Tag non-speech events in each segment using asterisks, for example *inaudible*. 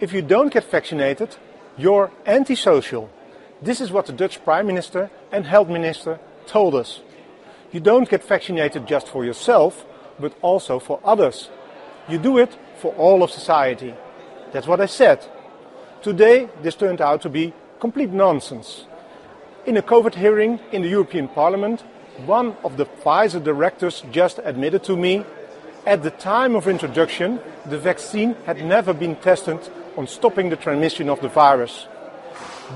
if you don't get vaccinated, you're antisocial. This is what the Dutch Prime Minister and Health Minister told us. You don't get vaccinated just for yourself, but also for others. You do it for all of society. That's what I said. Today, this turned out to be complete nonsense. In a COVID hearing in the European Parliament, one of the Pfizer directors just admitted to me at the time of introduction, the vaccine had never been tested on stopping the transmission of the virus.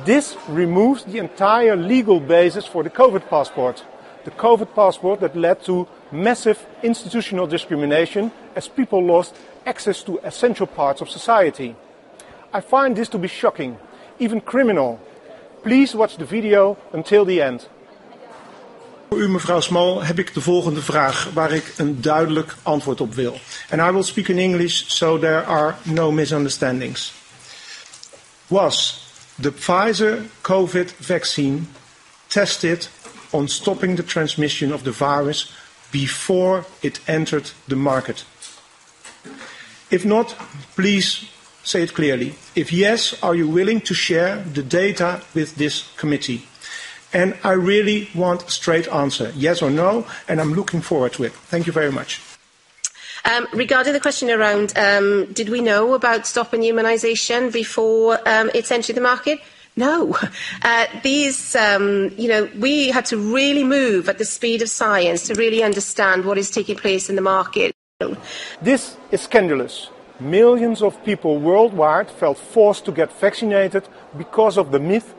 This removes the entire legal basis for the COVID passport. The COVID passport that led to massive institutional discrimination as people lost access to essential parts of society. I find this to be shocking, even criminal. Please watch the video until the end. Voor u, mevrouw Small, heb ik de volgende vraag waar ik een duidelijk antwoord op wil. And I will speak in English so there are no misunderstandings. Was the Pfizer COVID vaccine tested on stopping the transmission of the virus before it entered the market? If not, please say it clearly. If yes, are you willing to share the data with this committee? And I really want a straight answer, yes or no, and I'm looking forward to it. Thank you very much. Um, regarding the question around um, did we know about stopping humanisation before um, it's entered the market? No. *laughs* Uh, these, um, you know, we had to really move at the speed of science to really understand what is taking place in the market. This is scandalous. Millions of people worldwide felt forced to get vaccinated because of the myth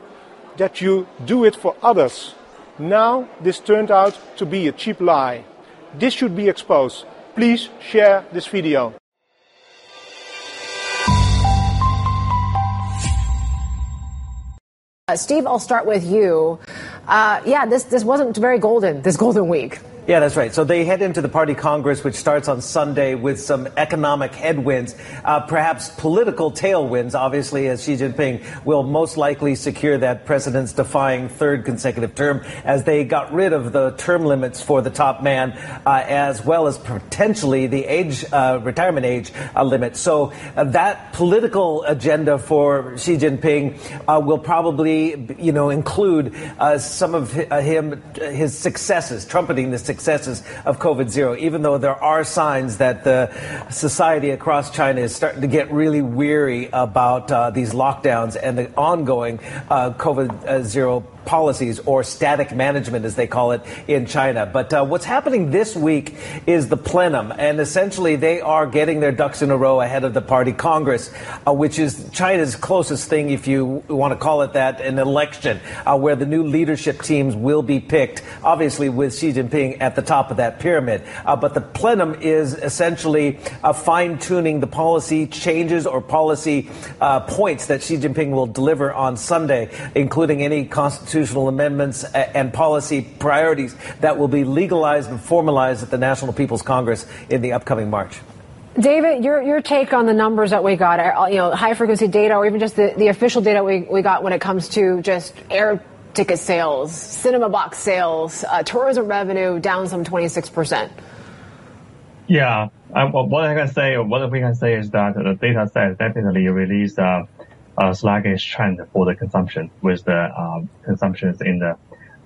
that you do it for others. Now, this turned out to be a cheap lie. This should be exposed. Please share this video. Uh, Steve, I'll start with you. Uh, yeah, this, this wasn't very golden, this golden week. Yeah, that's right. So they head into the party congress, which starts on Sunday with some economic headwinds, uh, perhaps political tailwinds, obviously, as Xi Jinping will most likely secure that president's defying third consecutive term as they got rid of the term limits for the top man, uh, as well as potentially the age, uh, retirement age uh, limit. So uh, that political agenda for Xi Jinping uh, will probably, you know, include some of him, his successes, trumpeting the successes of COVID zero, even though there are signs that the society across China is starting to get really weary about uh, these lockdowns and the ongoing uh, COVID uh, zero policies or static management, as they call it in China. But uh, what's happening this week is the plenum, and essentially they are getting their ducks in a row ahead of the party Congress, uh, which is China's closest thing, if you want to call it that, an election uh, where the new leadership teams will be picked, obviously with Xi Jinping at the top of that pyramid. Uh, but the plenum is essentially uh, fine tuning the policy changes or policy uh, points that Xi Jinping will deliver on Sunday, including any constitutional constitutional amendments and policy priorities that will be legalized and formalized at the National People's Congress in the upcoming March. David, your, your take on the numbers that we got, uh, you know, high frequency data or even just the, the official data we, we got when it comes to just air ticket sales, cinema box sales, uh, tourism revenue down some 26%. Yeah, um, what I can say, what we can say is that the data set definitely released uh, uh, sluggish trend for the consumption with the um, consumptions in the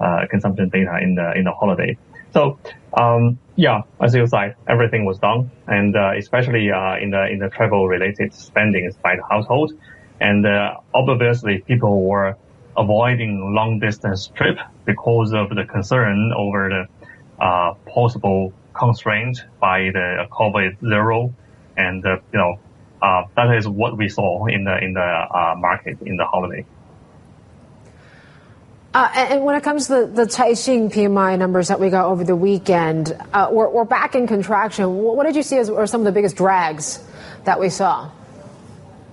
uh, consumption data in the in the holiday. So um, yeah, as you said, everything was down, and uh, especially uh, in the in the travel related spending by the household, and uh, obviously people were avoiding long distance trip because of the concern over the uh, possible constraint by the COVID zero, and you know uh, that is what we saw in the in the uh, market in the holiday. Uh, and when it comes to the, the Caixin PMI numbers that we got over the weekend, uh, we're, we're, back in contraction. What did you see as were some of the biggest drags that we saw?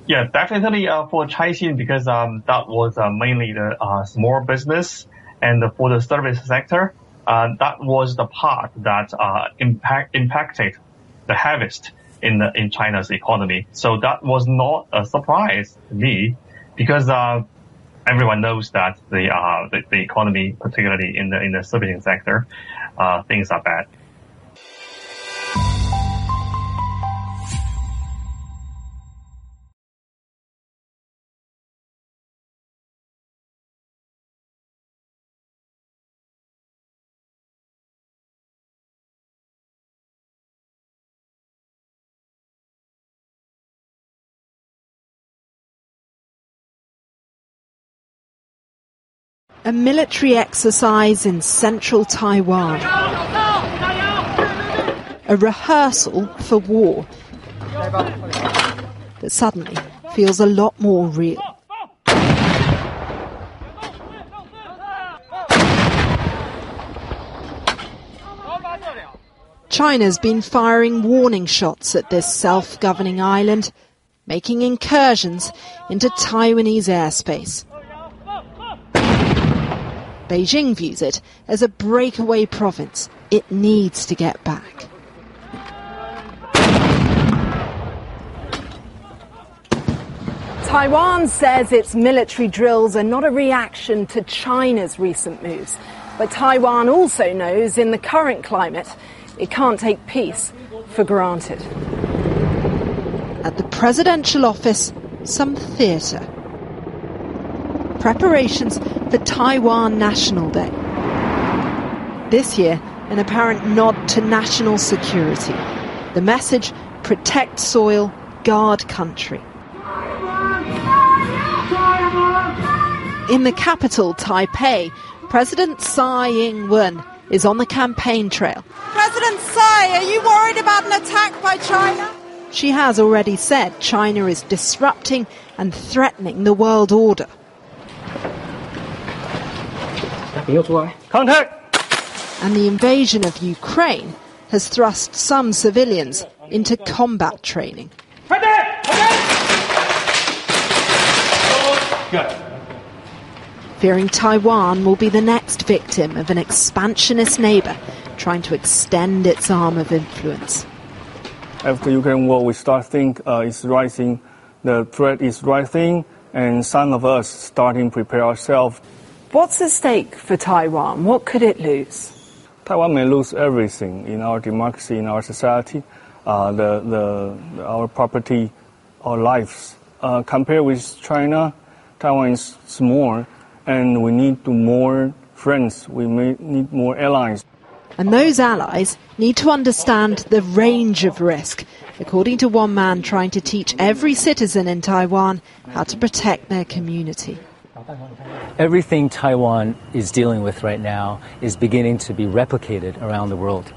Yeah, definitely uh, for Caixin because um, that was uh, mainly the uh, small business and for the service sector, that was the part that impact, impacted the heaviest in the, in China's economy. So that was not a surprise to me because uh, everyone knows that the, uh, the, the economy, particularly in the in the servicing sector, uh, things are bad. A military exercise in central Taiwan. A rehearsal for war. That suddenly feels a lot more real. China's been firing warning shots at this self governing island, making incursions into Taiwanese airspace. Beijing views it as a breakaway province it needs to get back. Taiwan says its military drills are not a reaction to China's recent moves. But Taiwan also knows in the current climate, it can't take peace for granted. At the presidential office, some theatre. Preparations for Taiwan National Day. This year, an apparent nod to national security. The message protect soil, guard country. In the capital, Taipei, President Tsai Ing wen is on the campaign trail. President Tsai, are you worried about an attack by China? She has already said China is disrupting and threatening the world order. Contact! And the invasion of Ukraine has thrust some civilians into combat training. Fearing Taiwan will be the next victim of an expansionist neighbor trying to extend its arm of influence. After Ukraine war, we start think uh, it's rising, the threat is rising, and some of us starting prepare ourselves. What's at stake for Taiwan? What could it lose? Taiwan may lose everything in our democracy, in our society, uh, the, the, our property, our lives. Uh, compared with China, Taiwan is small, and we need more friends. We may need more allies. And those allies need to understand the range of risk, according to one man trying to teach every citizen in Taiwan how to protect their community. Everything Taiwan is dealing with right now is beginning to be replicated around the world.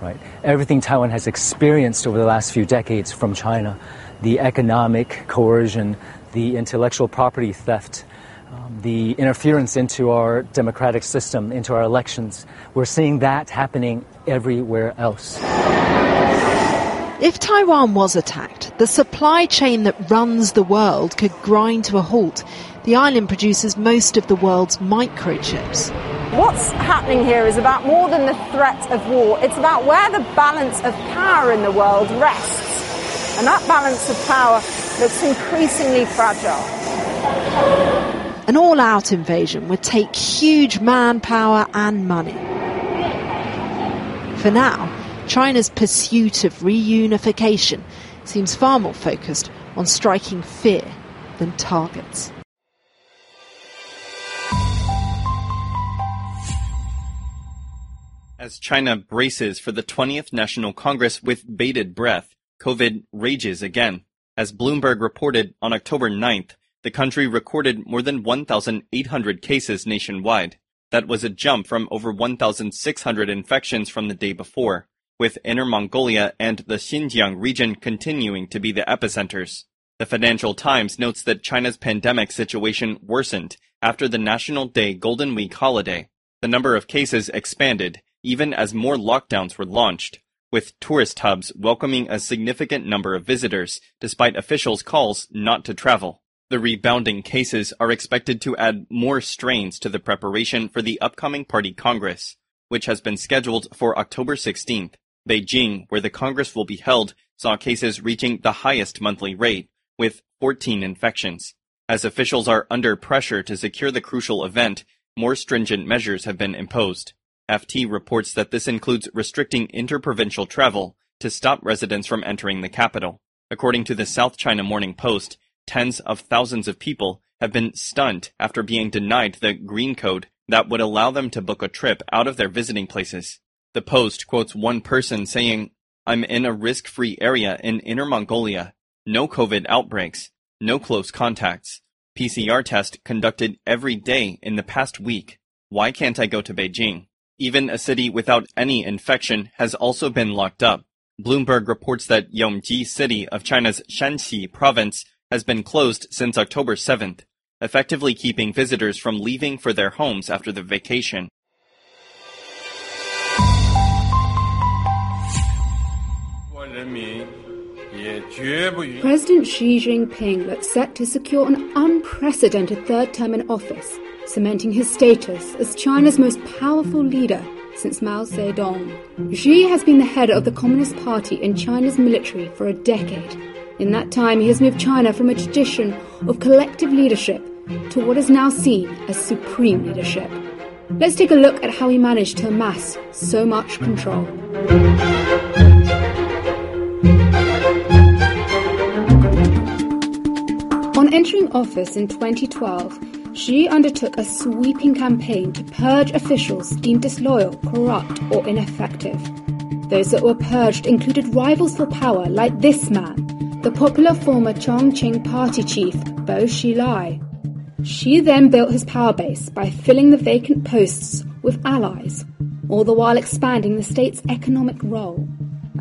Right? Everything Taiwan has experienced over the last few decades from China, the economic coercion, the intellectual property theft, um, the interference into our democratic system, into our elections. We're seeing that happening everywhere else. If Taiwan was attacked, the supply chain that runs the world could grind to a halt. The island produces most of the world's microchips. What's happening here is about more than the threat of war. It's about where the balance of power in the world rests. And that balance of power looks increasingly fragile. An all out invasion would take huge manpower and money. For now, China's pursuit of reunification seems far more focused on striking fear than targets. As China braces for the 20th National Congress with bated breath, COVID rages again. As Bloomberg reported on October 9th, the country recorded more than 1,800 cases nationwide. That was a jump from over 1,600 infections from the day before, with Inner Mongolia and the Xinjiang region continuing to be the epicenters. The Financial Times notes that China's pandemic situation worsened after the National Day Golden Week holiday. The number of cases expanded, even as more lockdowns were launched, with tourist hubs welcoming a significant number of visitors, despite officials' calls not to travel. The rebounding cases are expected to add more strains to the preparation for the upcoming party congress, which has been scheduled for October 16th. Beijing, where the congress will be held, saw cases reaching the highest monthly rate, with 14 infections. As officials are under pressure to secure the crucial event, more stringent measures have been imposed. FT reports that this includes restricting interprovincial travel to stop residents from entering the capital. According to the South China Morning Post, tens of thousands of people have been stunned after being denied the green code that would allow them to book a trip out of their visiting places. The Post quotes one person saying, I'm in a risk-free area in Inner Mongolia. No COVID outbreaks. No close contacts. PCR test conducted every day in the past week. Why can't I go to Beijing? Even a city without any infection has also been locked up. Bloomberg reports that Yongji city of China's Shanxi province has been closed since October 7th, effectively keeping visitors from leaving for their homes after the vacation. President Xi Jinping looks set to secure an unprecedented third term in office, cementing his status as China's most powerful leader since Mao Zedong. Xi has been the head of the Communist Party in China's military for a decade. In that time, he has moved China from a tradition of collective leadership to what is now seen as supreme leadership. Let's take a look at how he managed to amass so much control. On entering office in 2012, Xi undertook a sweeping campaign to purge officials deemed disloyal, corrupt, or ineffective. Those that were purged included rivals for power like this man, the popular former Chongqing party chief, Bo Xilai. Xi then built his power base by filling the vacant posts with allies, all the while expanding the state's economic role.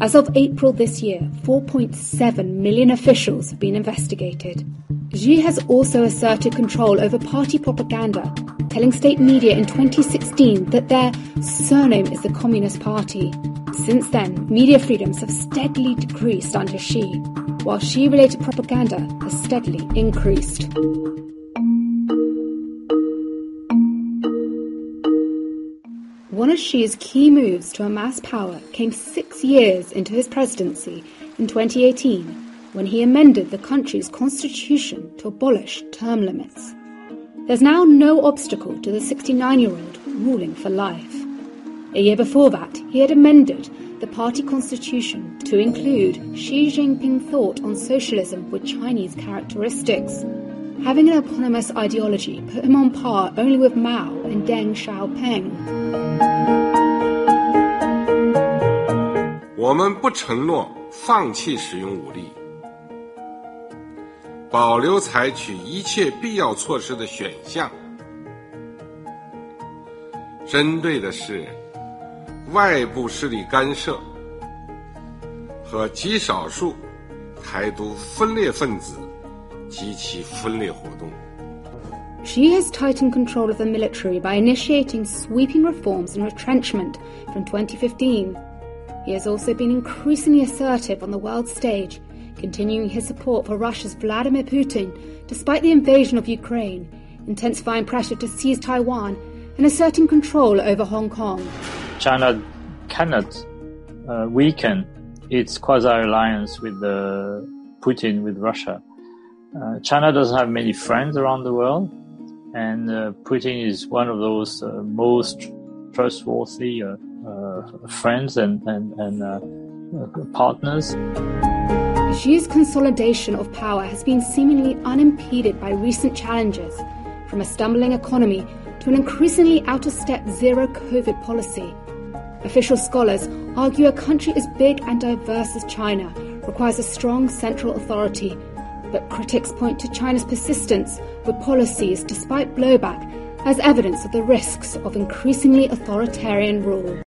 As of April this year, 4.7 million officials have been investigated. Xi has also asserted control over party propaganda, telling state media in 2016 that their surname is the Communist Party. Since then, media freedoms have steadily decreased under Xi, while Xi related propaganda has steadily increased. One of Xi's key moves to amass power came six years into his presidency in 2018 when he amended the country's constitution to abolish term limits. There's now no obstacle to the 69 year old ruling for life. A year before that, he had amended the party constitution to include Xi Jinping thought on socialism with Chinese characteristics. Having an eponymous ideology put him on par only with Mao and Deng Xiaoping. 我们不承诺放弃使用武力， 保留采取一切必要措施的选项。针对的是外部势力干涉和极少数台独分裂分子及其分裂活动。She has tightened control of the military by initiating sweeping reforms and retrenchment from 2015. He has also been increasingly assertive on the world stage, continuing his support for Russia's Vladimir Putin despite the invasion of Ukraine, intensifying pressure to seize Taiwan, and asserting control over Hong Kong. China cannot uh, weaken its quasi alliance with the Putin with Russia. Uh, China doesn't have many friends around the world, and uh, Putin is one of those uh, most trustworthy uh, uh, friends and and, and partners. Xi's consolidation of power has been seemingly unimpeded by recent challenges, from a stumbling economy to an increasingly out of step zero COVID policy. Official scholars argue a country as big and diverse as China requires a strong central authority, but critics point to China's persistence with policies despite blowback as evidence of the risks of increasingly authoritarian rule.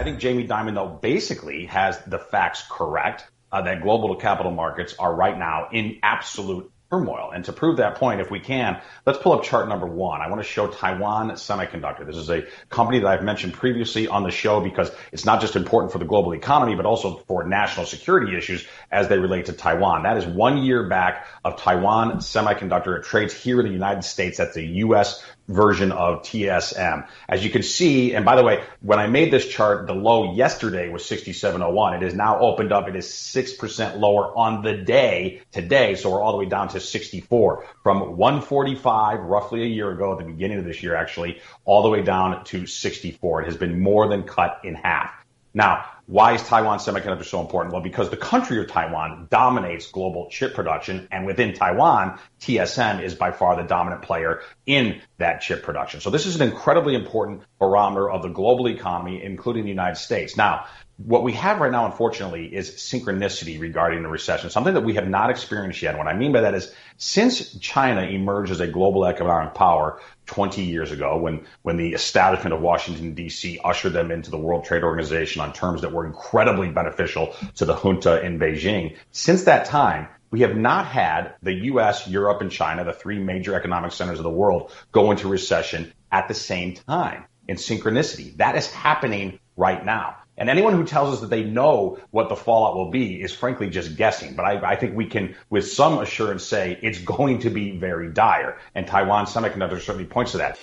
I think Jamie Dimon, though, basically has the facts correct uh, that global capital markets are right now in absolute turmoil. And to prove that point, if we can, let's pull up chart number one. I want to show Taiwan Semiconductor. This is a company that I've mentioned previously on the show because it's not just important for the global economy, but also for national security issues as they relate to Taiwan. That is one year back of Taiwan Semiconductor. It trades here in the United States. That's the U.S version of TSM. As you can see, and by the way, when I made this chart, the low yesterday was 67.01. It is now opened up. It is 6% lower on the day today. So we're all the way down to 64 from 145 roughly a year ago at the beginning of this year, actually, all the way down to 64. It has been more than cut in half. Now, Why is Taiwan Semiconductor so important? Well, because the country of Taiwan dominates global chip production, and within Taiwan, TSM is by far the dominant player in that chip production. So this is an incredibly important barometer of the global economy, including the United States. Now, what we have right now, unfortunately, is synchronicity regarding the recession, something that we have not experienced yet. And what I mean by that is since China emerged as a global economic power 20 years ago, when, when the establishment of Washington, D.C. ushered them into the World Trade Organization on terms that were incredibly beneficial to the junta in Beijing, since that time, we have not had the U.S., Europe, and China, the three major economic centers of the world, go into recession at the same time in synchronicity. That is happening right now. And anyone who tells us that they know what the fallout will be is frankly just guessing. But I, I, think we can, with some assurance, say it's going to be very dire. And Taiwan Semiconductor certainly points to that.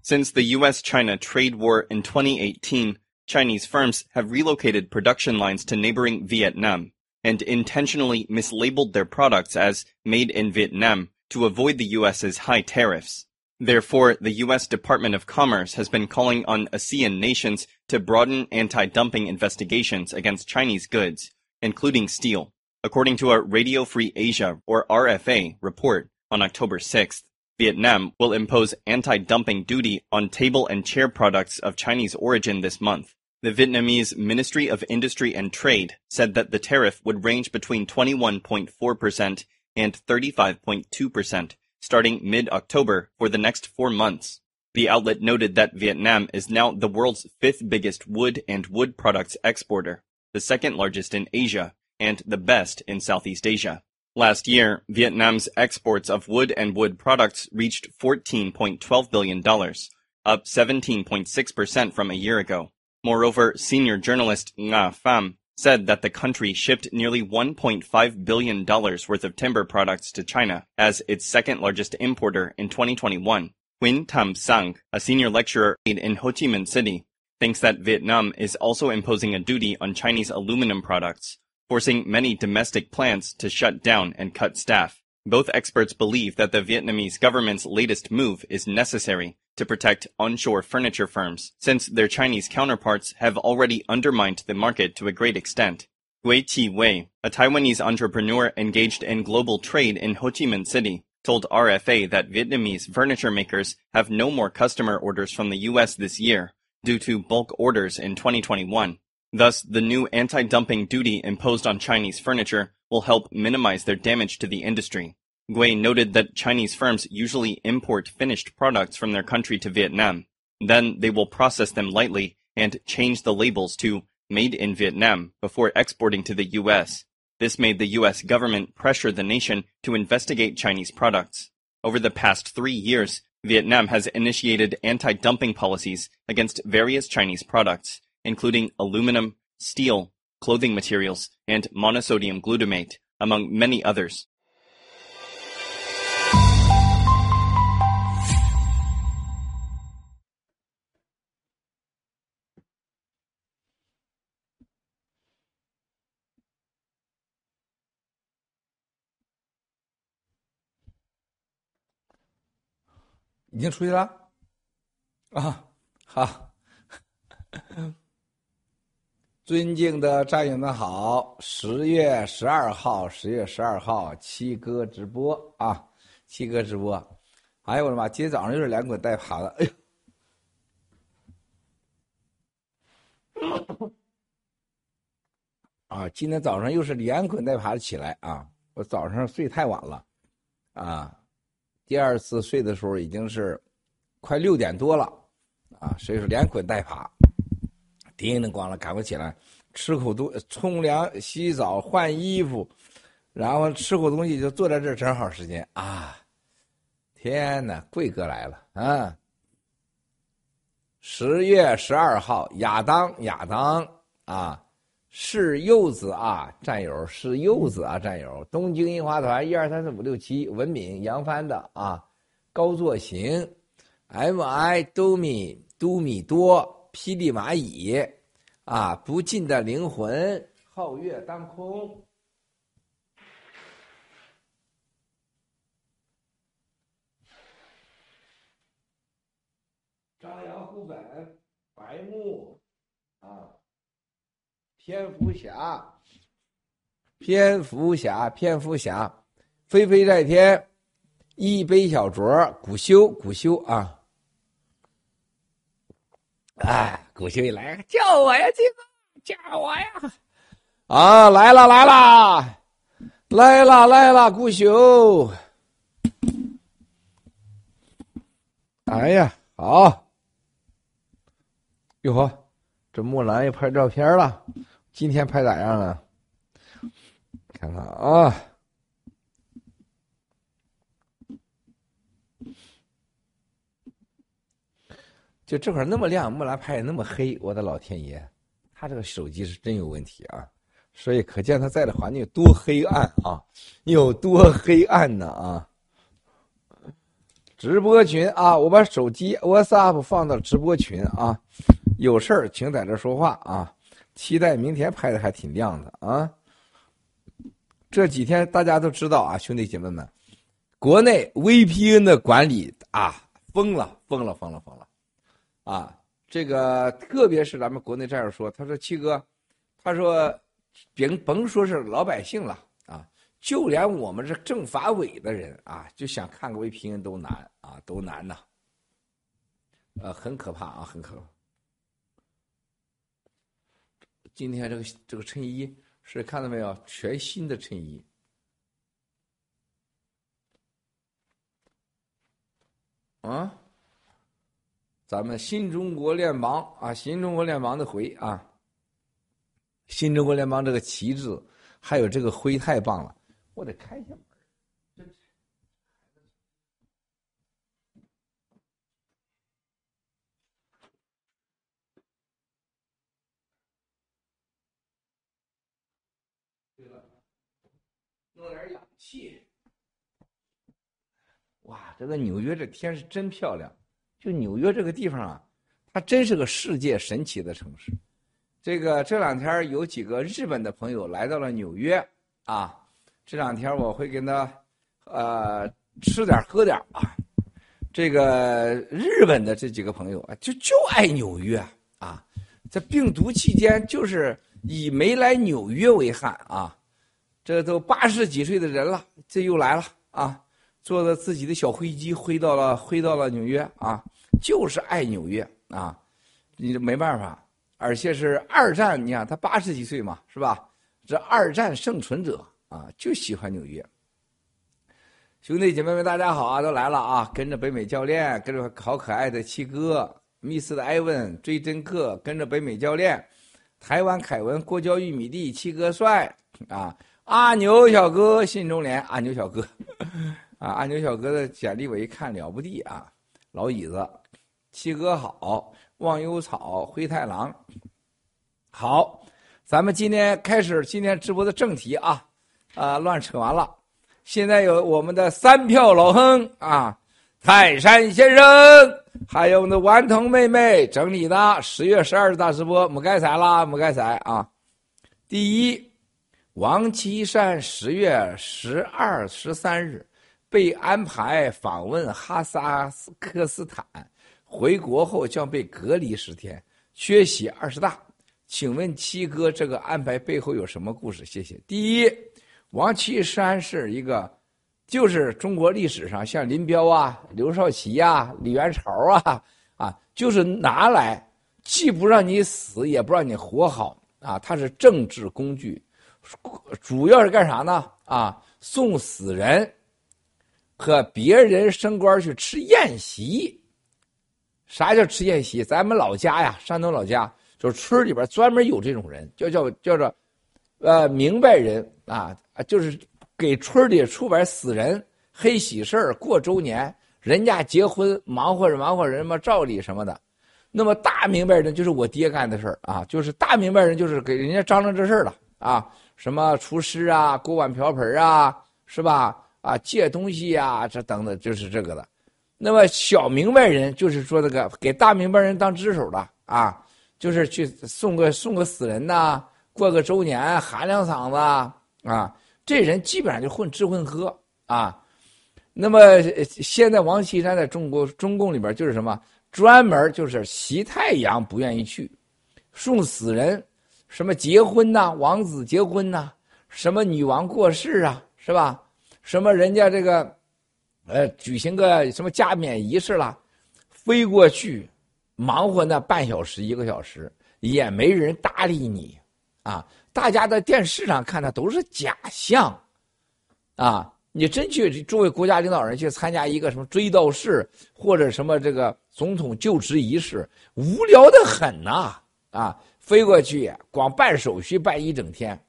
Since the US China trade war in 2018, Chinese firms have relocated production lines to neighboring Vietnam and intentionally mislabeled their products as made in Vietnam to avoid the US's high tariffs. Therefore, the U.S. Department of Commerce has been calling on ASEAN nations to broaden anti-dumping investigations against Chinese goods, including steel, according to a Radio Free Asia, or RFA, report on October 6th. Vietnam will impose anti-dumping duty on table and chair products of Chinese origin this month. The Vietnamese Ministry of Industry and Trade said that the tariff would range between 21.4% and 35.2%, starting mid-October for the next four months. The outlet noted that Vietnam is now the world's fifth biggest wood and wood products exporter, the second largest in Asia, and the best in Southeast Asia. Last year, Vietnam's exports of wood and wood products reached $14.12 billion, up 17.6% from a year ago. Moreover, senior journalist Nga Pham said that the country shipped nearly $1.5 billion worth of timber products to China as its second largest importer in 2021. Nguyen Tam Sang, a senior lecturer in Ho Chi Minh City, thinks that Vietnam is also imposing a duty on Chinese aluminum products, forcing many domestic plants to shut down and cut staff. Both experts believe that the Vietnamese government's latest move is necessary to protect onshore furniture firms, since their Chinese counterparts have already undermined the market to a great extent. Gui Qi Wei, a Taiwanese entrepreneur engaged in global trade in Ho Chi Minh City, told RFA that Vietnamese furniture makers have no more customer orders from the US this year due to bulk orders in 2021. Thus, the new anti-dumping duty imposed on Chinese furniture will help minimize their damage to the industry. Gui noted that Chinese firms usually import finished products from their country to Vietnam. Then they will process them lightly and change the labels to Made in Vietnam before exporting to the US. This made the US government pressure the nation to investigate Chinese products. Over the past three years, Vietnam has initiated anti-dumping policies against various Chinese products, including aluminum, steel, clothing materials, and monosodium glutamate, among many others.已经出去了，啊，好。 尊敬的战友们好，十月十二号，十月十二号，七哥直播啊，七哥直播。哎呦我的妈！今天早上又是连滚带爬的，哎呦！啊，今天早上又是连滚带爬的起来啊！我早上睡太晚了，啊。第二次睡的时候已经是快六点多了，啊，所以说连滚带爬，叮铃咣啷赶快起来，吃口东冲凉、洗澡、换衣服，然后吃口东西就坐在这儿正好时间啊！天哪，贵哥来了啊！十月十二号，亚当，亚当啊！是柚子啊，战友是柚子啊，战友。东京樱花团一二三四五六七，文敏杨帆的啊，高作行，M I 都米都米多，霹雳蚂蚁啊，不尽的灵魂，皓月当空，张扬。湖本、白木啊，蝙蝠侠、蝙蝠侠、蝙蝠侠，飞飞在天，一杯小酌，古修古修啊！哎，古修一来，叫我呀，金哥，叫我呀！啊，来了来了，来了来了，古修。哎呀，好！哟呵，这木兰又拍照片了，今天拍咋样了？看看啊，就这块那么亮，木兰拍的那么黑，我的老天爷，他这个手机是真有问题啊！所以可见他在的环境多黑暗啊，有多黑暗呢啊！直播群啊，我把手机 WhatsApp 放到直播群啊，有事儿请在这说话啊。期待明天拍的还挺亮的啊。这几天大家都知道啊，兄弟姐妹们，国内 VPN 的管理啊疯了，疯了，疯了，疯了啊！这个特别是咱们国内战友说，他说七哥，他说甭甭说是老百姓了啊。就连我们这政法委的人啊，就想看个 VPN 都难啊，都难呐。呃，很可怕啊，很可怕。今天这个这个衬衣是看到没有？全新的衬衣。啊，咱们新中国联邦啊，新中国联邦的徽啊，新中国联邦这个旗帜，还有这个徽太棒了。我得开一下。弄点氧气。哇，这个纽约这天是真漂亮。就纽约这个地方啊，它真是个世界神奇的城市。这个这两天有几个日本的朋友来到了纽约啊。这两天我会跟他，呃，吃点喝点啊。这个日本的这几个朋友啊，就就爱纽约啊，在病毒期间就是以没来纽约为憾啊。这都八十几岁的人了，这又来了啊，坐着自己的小飞机飞到了飞到了纽约啊，就是爱纽约啊。你没办法，而且是二战，你看他八十几岁嘛，是吧？这二战幸存者。啊，就喜欢纽约。兄弟姐妹们，大家好啊，都来了啊！跟着北美教练，跟着好可爱的七哥、密斯的艾文、追真客，跟着北美教练，台湾凯文、过椒玉米地、七哥帅啊！阿牛小哥，信中联，阿牛小哥 *laughs* 啊！阿牛小哥的简历我一看了不地啊！老椅子，七哥好，忘忧草，灰太狼，好，咱们今天开始今天直播的正题啊！啊，乱扯完了。现在有我们的三票老亨啊，泰山先生，还有我们的顽童妹妹整理的十月十二日大直播，没该彩啦，没该彩啊。第一，王岐山十月十二、十三日被安排访问哈萨克斯坦，回国后将被隔离十天，缺席二十大。请问七哥，这个安排背后有什么故事？谢谢。第一。王岐山是一个，就是中国历史上像林彪啊、刘少奇呀、李元朝啊，啊，就是拿来既不让你死，也不让你活好啊。他是政治工具，主要是干啥呢？啊，送死人和别人升官去吃宴席。啥叫吃宴席？咱们老家呀，山东老家就是村里边专门有这种人，叫叫叫做，呃，明白人啊。就是给村里出边死人、黑喜事儿、过周年，人家结婚忙活着忙活人嘛照礼什么的。那么大明白人就是我爹干的事儿啊，就是大明白人就是给人家张罗这事儿了啊，什么厨师啊、锅碗瓢盆啊，是吧？啊，借东西呀，这等等就是这个的。那么小明白人就是说这个给大明白人当支手的啊，就是去送个送个死人呐，过个周年喊两嗓子啊。这人基本上就混吃混喝啊，那么现在王岐山在中国中共里边就是什么专门就是习太阳不愿意去，送死人，什么结婚呐，王子结婚呐，什么女王过世啊，是吧？什么人家这个，呃，举行个什么加冕仪式啦，飞过去，忙活那半小时一个小时，也没人搭理你，啊，大家在电视上看的都是假象，啊，你真去作为国家领导人去参加一个什么追悼式或者什么这个总统就职仪式，无聊的很呐，啊，飞过去光办手续办一整天，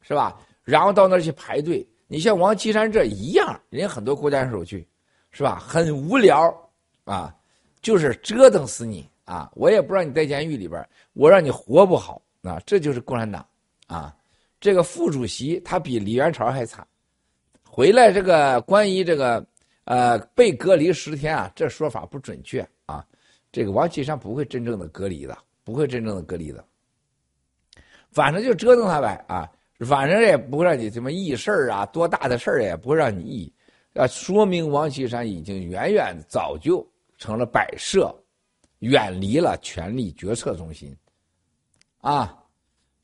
是吧？然后到那儿去排队。你像王岐山这一样，人家很多国家手续，是吧？很无聊啊，就是折腾死你啊！我也不让你在监狱里边，我让你活不好啊！这就是共产党啊！这个副主席他比李元朝还惨，回来这个关于这个呃被隔离十天啊，这说法不准确啊！这个王岐山不会真正的隔离的，不会真正的隔离的，反正就折腾他呗啊！反正也不会让你什么议事啊，多大的事儿也不会让你议，啊，说明王岐山已经远远早就成了摆设，远离了权力决策中心，啊，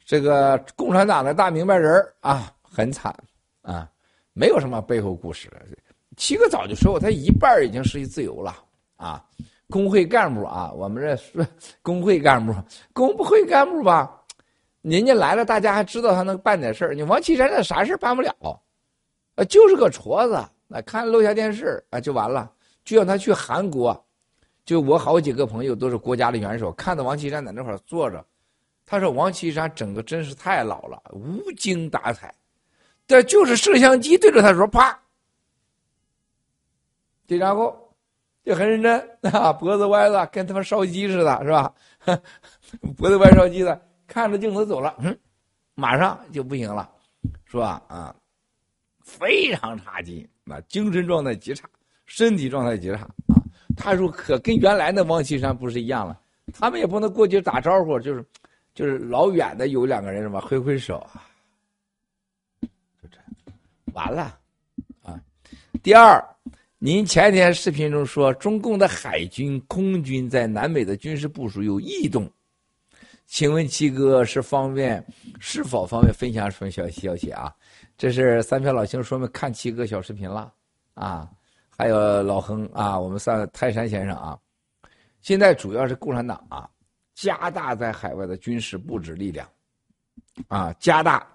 这个共产党的大明白人啊，很惨啊，没有什么背后故事了。七哥早就说过，他一半已经失去自由了啊，工会干部啊，我们这说工会干部，工会干部吧。人家来了，大家还知道他能办点事儿。你王岐山那啥事办不了，啊，就是个矬子。那看录下电视啊，就完了。就让他去韩国，就我好几个朋友都是国家的元首，看到王岐山在那块坐着，他说王岐山整个真是太老了，无精打采。这就是摄像机对着他说，啪，这然后就很认真啊，脖子歪了，跟他妈烧鸡似的，是吧？*laughs* 脖子歪烧鸡的。看着镜头走了，嗯，马上就不行了，是吧？啊，非常差劲，那精神状态极差，身体状态极差啊。他说可跟原来的王岐山不是一样了，他们也不能过去打招呼，就是就是老远的有两个人什么挥挥手啊，就这样，完了啊。第二，您前天视频中说中共的海军、空军在南美的军事部署有异动。请问七哥是方便是否方便分享什么消消息啊？这是三票老兄说明看七哥小视频了啊，还有老亨啊，我们三泰山先生啊，现在主要是共产党啊，加大在海外的军事布置力量啊，加大。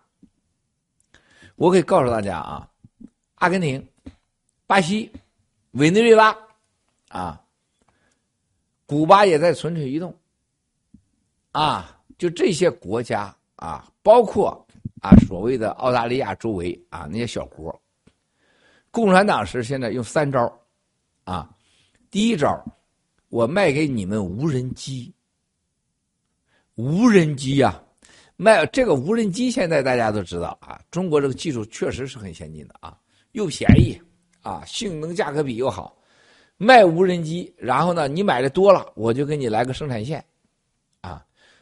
我可以告诉大家啊，阿根廷、巴西、委内瑞拉啊，古巴也在蠢蠢欲动。啊，就这些国家啊，包括啊所谓的澳大利亚周围啊那些小国，共产党是现在用三招，啊，第一招，我卖给你们无人机，无人机呀，卖这个无人机现在大家都知道啊，中国这个技术确实是很先进的啊，又便宜啊，性能价格比又好，卖无人机，然后呢，你买的多了，我就给你来个生产线。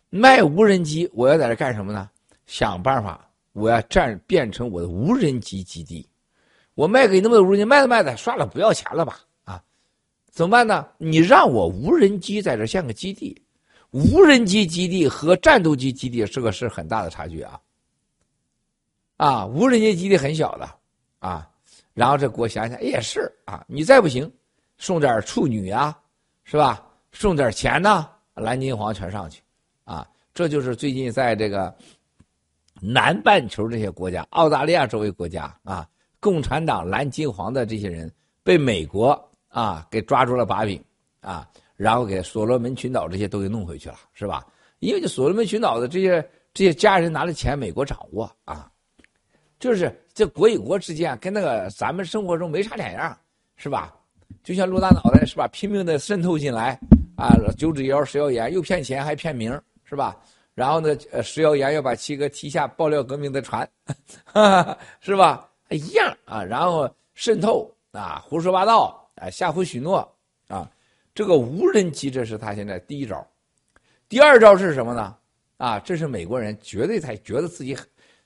卖无人机，我要在这干什么呢？想办法，我要占变成我的无人机基地。我卖给那么多无人机，卖着卖着，算了，不要钱了吧？啊，怎么办呢？你让我无人机在这建个基地，无人机基地和战斗机基地是个是很大的差距啊。啊，无人机基地很小的啊，然后这国想想也是啊，你再不行，送点处女啊，是吧？送点钱呢，蓝金黄全上去。这就是最近在这个南半球这些国家，澳大利亚周围国家啊，共产党蓝金黄的这些人被美国啊给抓住了把柄啊，然后给所罗门群岛这些都给弄回去了，是吧？因为这所罗门群岛的这些这些家人拿的钱，美国掌握啊，就是这国与国之间跟那个咱们生活中没啥两样，是吧？就像陆大脑袋是吧，拼命的渗透进来啊，九指妖、食妖言，又骗钱还骗名。是吧？然后呢？呃，石谣言要把七哥踢下爆料革命的船，*laughs* 是吧？一样啊。然后渗透啊，胡说八道啊，吓唬许诺啊。这个无人机，这是他现在第一招。第二招是什么呢？啊，这是美国人绝对才觉得自己，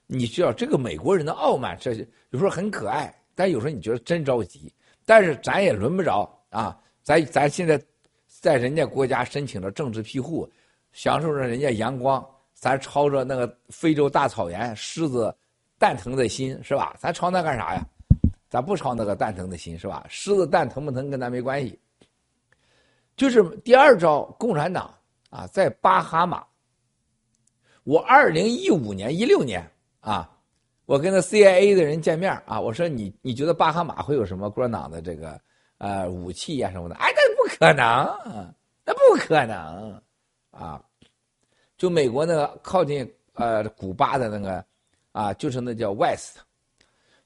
你知道这个美国人的傲慢，这有时候很可爱，但有时候你觉得真着急。但是咱也轮不着啊，咱咱现在在人家国家申请了政治庇护，享受着人家阳光，咱朝着那个非洲大草原，狮子蛋疼的心是吧？咱朝那干啥呀？咱不朝那个蛋疼的心是吧？狮子蛋疼不疼跟咱没关系。就是第二招，共产党啊，在巴哈马。我二零一五年、一六年啊，我跟那 CIA 的人见面啊，我说你你觉得巴哈马会有什么共产党的这个呃武器呀什么的？哎，那不可能，那不可能啊！就美国那个靠近呃古巴的那个啊，就是那叫 West，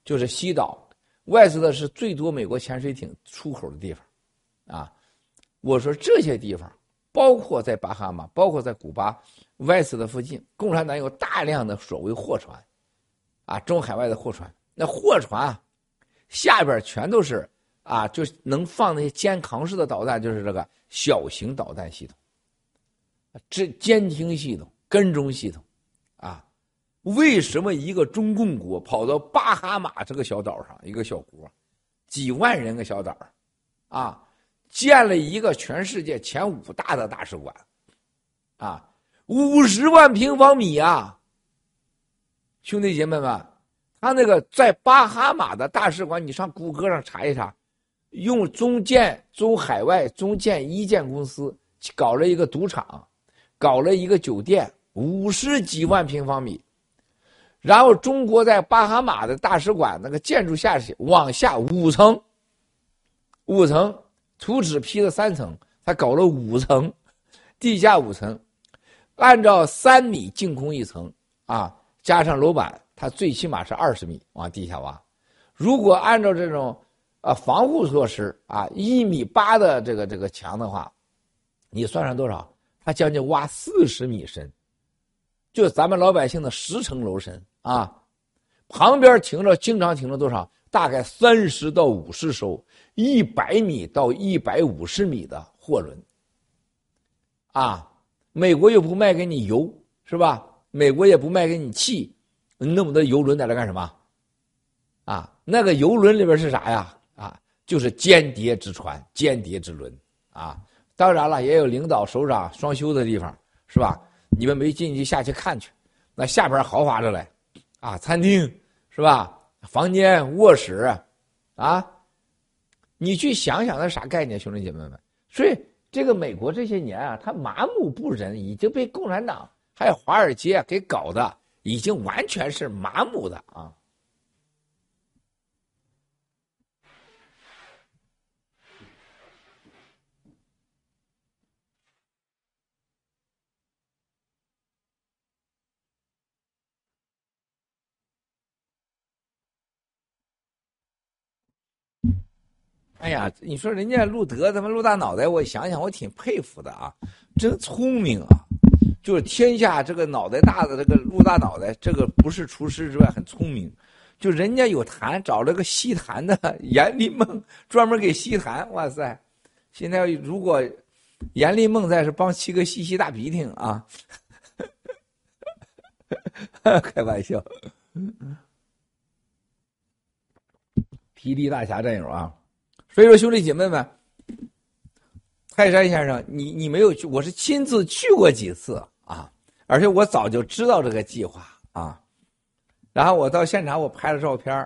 就是西岛，West 的是最多美国潜水艇出口的地方啊。我说这些地方，包括在巴哈马，包括在古巴。West 的附近，共产党有大量的所谓货船，啊，中海外的货船。那货船下边全都是啊，就能放那些肩扛式的导弹，就是这个小型导弹系统，这监听系统、跟踪系统，啊，为什么一个中共国跑到巴哈马这个小岛上，一个小国，几万人个小岛，啊，建了一个全世界前五大的大使馆，啊。五十万平方米啊，兄弟姐妹们，他那个在巴哈马的大使馆，你上谷歌上查一查，用中建中海外中建一建公司搞了一个赌场，搞了一个酒店，五十几万平方米，然后中国在巴哈马的大使馆那个建筑下去往下五层，五层图纸批了三层，他搞了五层，地下五层。按照三米净空一层啊，加上楼板，它最起码是二十米往地下挖。如果按照这种啊防护措施啊，一米八的这个这个墙的话，你算算多少？它将近挖四十米深，就咱们老百姓的十层楼深啊。旁边停着，经常停着多少？大概三十到五十艘一百米到一百五十米的货轮啊。美国又不卖给你油，是吧？美国也不卖给你气，那么多油轮在这干什么？啊，那个油轮里边是啥呀？啊，就是间谍之船、间谍之轮啊！当然了，也有领导、首长双休的地方，是吧？你们没进去下去看去，那下边豪华着嘞，啊，餐厅是吧？房间、卧室，啊，你去想想那啥概念，兄弟姐妹们，所以。这个美国这些年啊，他麻木不仁，已经被共产党还有华尔街给搞的，已经完全是麻木的啊。哎呀，你说人家路德他妈陆大脑袋，我想想我挺佩服的啊，真聪明啊！就是天下这个脑袋大的这个陆大脑袋，这个不是厨师之外很聪明，就人家有痰，找了个吸痰的严立梦，专门给吸痰。哇塞！现在如果严立梦在，是帮七哥吸吸大鼻涕啊！*laughs* 开玩笑，*laughs* 霹雳大侠战友啊！所以说，兄弟姐妹们，泰山先生，你你没有去，我是亲自去过几次啊，而且我早就知道这个计划啊。然后我到现场，我拍了照片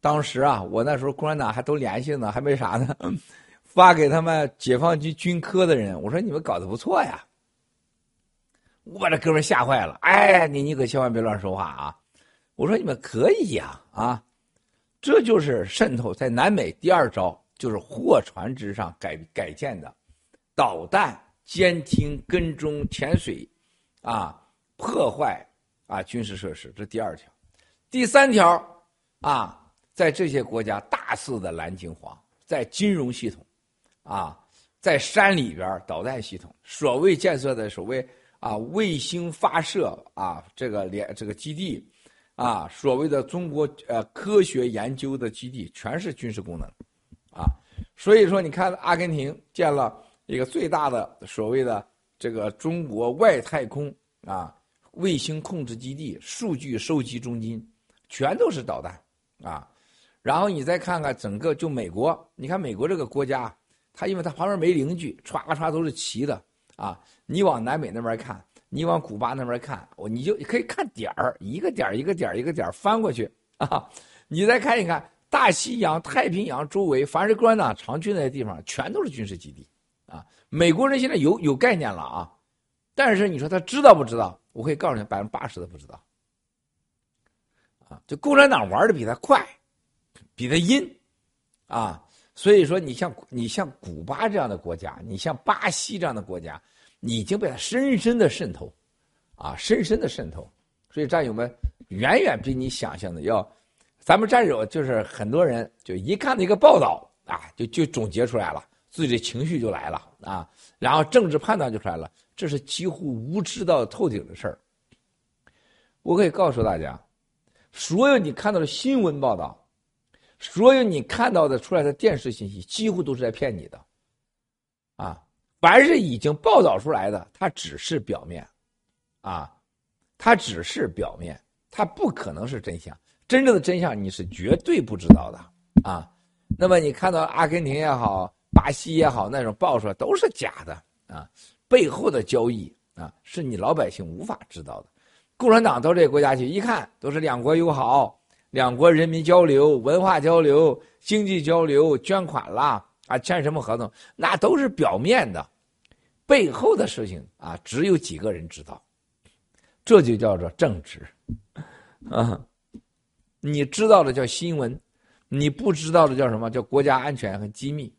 当时啊，我那时候共产党还都联系呢，还没啥呢，*laughs* 发给他们解放军军科的人，我说你们搞得不错呀。我把这哥们吓坏了，哎，你你可千万别乱说话啊！我说你们可以呀，啊，这就是渗透在南美第二招。就是货船之上改改建的导弹监听跟踪潜水，啊，破坏啊军事设施，这第二条。第三条啊，在这些国家大肆的蓝金黄，在金融系统，啊，在山里边导弹系统，所谓建设的所谓啊卫星发射啊这个连这个基地，啊所谓的中国呃科学研究的基地，全是军事功能。啊，所以说你看，阿根廷建了一个最大的所谓的这个中国外太空啊卫星控制基地、数据收集中心，全都是导弹啊。然后你再看看整个就美国，你看美国这个国家它因为它旁边没邻居，歘歘都是齐的啊。你往南美那边看，你往古巴那边看，我你就可以看点儿，一个点儿一个点儿一个点儿翻过去啊。你再看一看大西洋、太平洋周围，凡是共产党常去那些地方，全都是军事基地啊。美国人现在有有概念了啊，但是你说他知道不知道？我可以告诉你，百分之八十的不知道。啊，就共产党玩的比他快，比他阴，啊，所以说你像你像古巴这样的国家，你像巴西这样的国家，你已经被他深深的渗透，啊，深深的渗透。所以战友们远远比你想象的要，咱们战友就是很多人就一看那个报道啊，就就总结出来了，自己的情绪就来了啊，然后政治判断就出来了，这是几乎无知到透顶的事儿。我可以告诉大家。所有你看到的新闻报道，所有你看到的出来的电视信息，几乎都是在骗你的，啊，凡是已经报道出来的，它只是表面，啊，它只是表面，它不可能是真相。真正的真相你是绝对不知道的，啊，那么你看到阿根廷也好，巴西也好，那种报出来都是假的，啊，背后的交易啊，是你老百姓无法知道的。共产党到这个国家去一看，都是两国友好，两国人民交流、文化交流、经济交流、捐款啦啊，签什么合同，那都是表面的，背后的事情啊，只有几个人知道，这就叫做政治啊。你知道的叫新闻，你不知道的叫什么叫国家安全和机密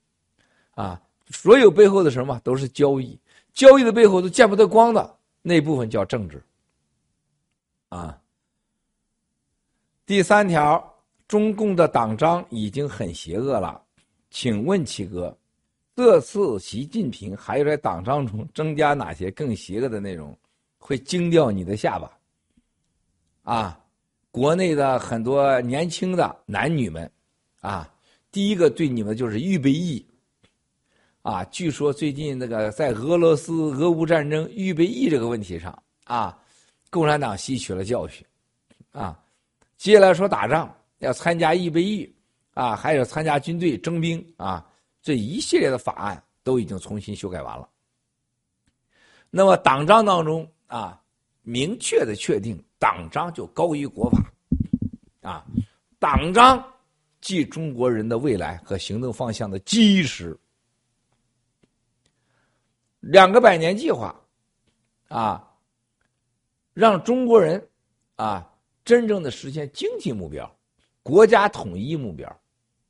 啊。所有背后的什么都是交易，交易的背后都见不得光的那部分叫政治。啊，第三条，中共的党章已经很邪恶了，请问七哥，这次习近平还有在党章中增加哪些更邪恶的内容，会惊掉你的下巴？啊，国内的很多年轻的男女们，啊，第一个对你们就是预备役，啊，据说最近那个在俄罗斯俄乌战争预备役这个问题上，啊。共产党吸取了教训，啊，接下来说打仗要参加预备役，啊，还有参加军队征兵啊，这一系列的法案都已经重新修改完了。那么党章当中啊，明确的确定党章就高于国法，啊，党章即中国人的未来和行动方向的基石。两个百年计划，啊。让中国人，啊，真正的实现经济目标、国家统一目标、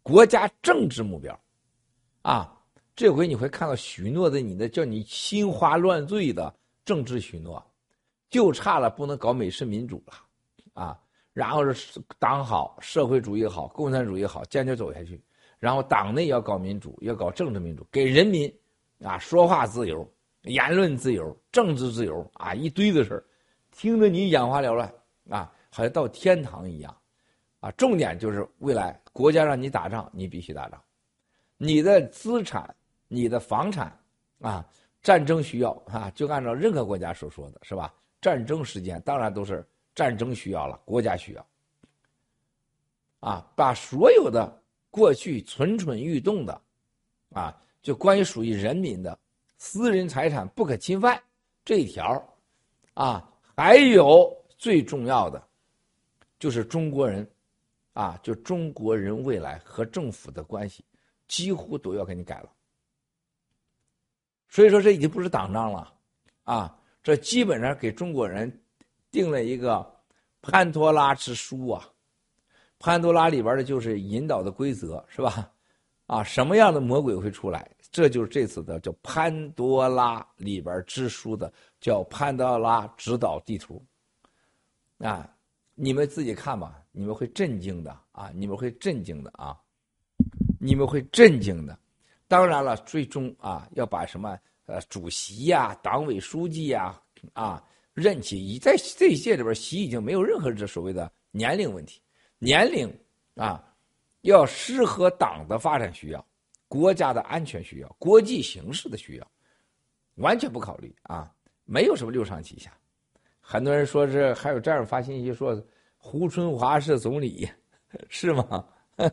国家政治目标，啊，这回你会看到许诺的你的叫你心花乱坠的政治许诺，就差了不能搞美式民主了，啊，然后是党好、社会主义好、共产主义好，坚决走下去，然后党内要搞民主，要搞政治民主，给人民啊说话自由、言论自由、政治自由啊一堆的事儿。听着你眼花缭乱啊，好像到天堂一样，啊，重点就是未来国家让你打仗，你必须打仗，你的资产、你的房产啊，战争需要啊，就按照任何国家所说的是吧？战争时间当然都是战争需要了，国家需要，啊，把所有的过去蠢蠢欲动的，啊，就关于属于人民的私人财产不可侵犯这一条，啊。还有最重要的，就是中国人，啊，就中国人未来和政府的关系，几乎都要给你改了。所以说，这已经不是党章了，啊，这基本上给中国人定了一个潘多拉之书啊。潘多拉里边的就是引导的规则，是吧？啊，什么样的魔鬼会出来？这就是这次的叫潘多拉里边之书的叫潘多拉指导地图，啊，你们自己看吧，你们会震惊的啊，你们会震惊的啊，你们会震惊的。当然了，最终啊，要把什么呃主席呀、党委书记呀啊任期已在这一届里边，习已经没有任何这所谓的年龄问题，年龄啊要适合党的发展需要。国家的安全需要，国际形势的需要，完全不考虑啊！没有什么六上七下。很多人说是还有这样发信息说胡春华是总理，*laughs* 是吗？*laughs*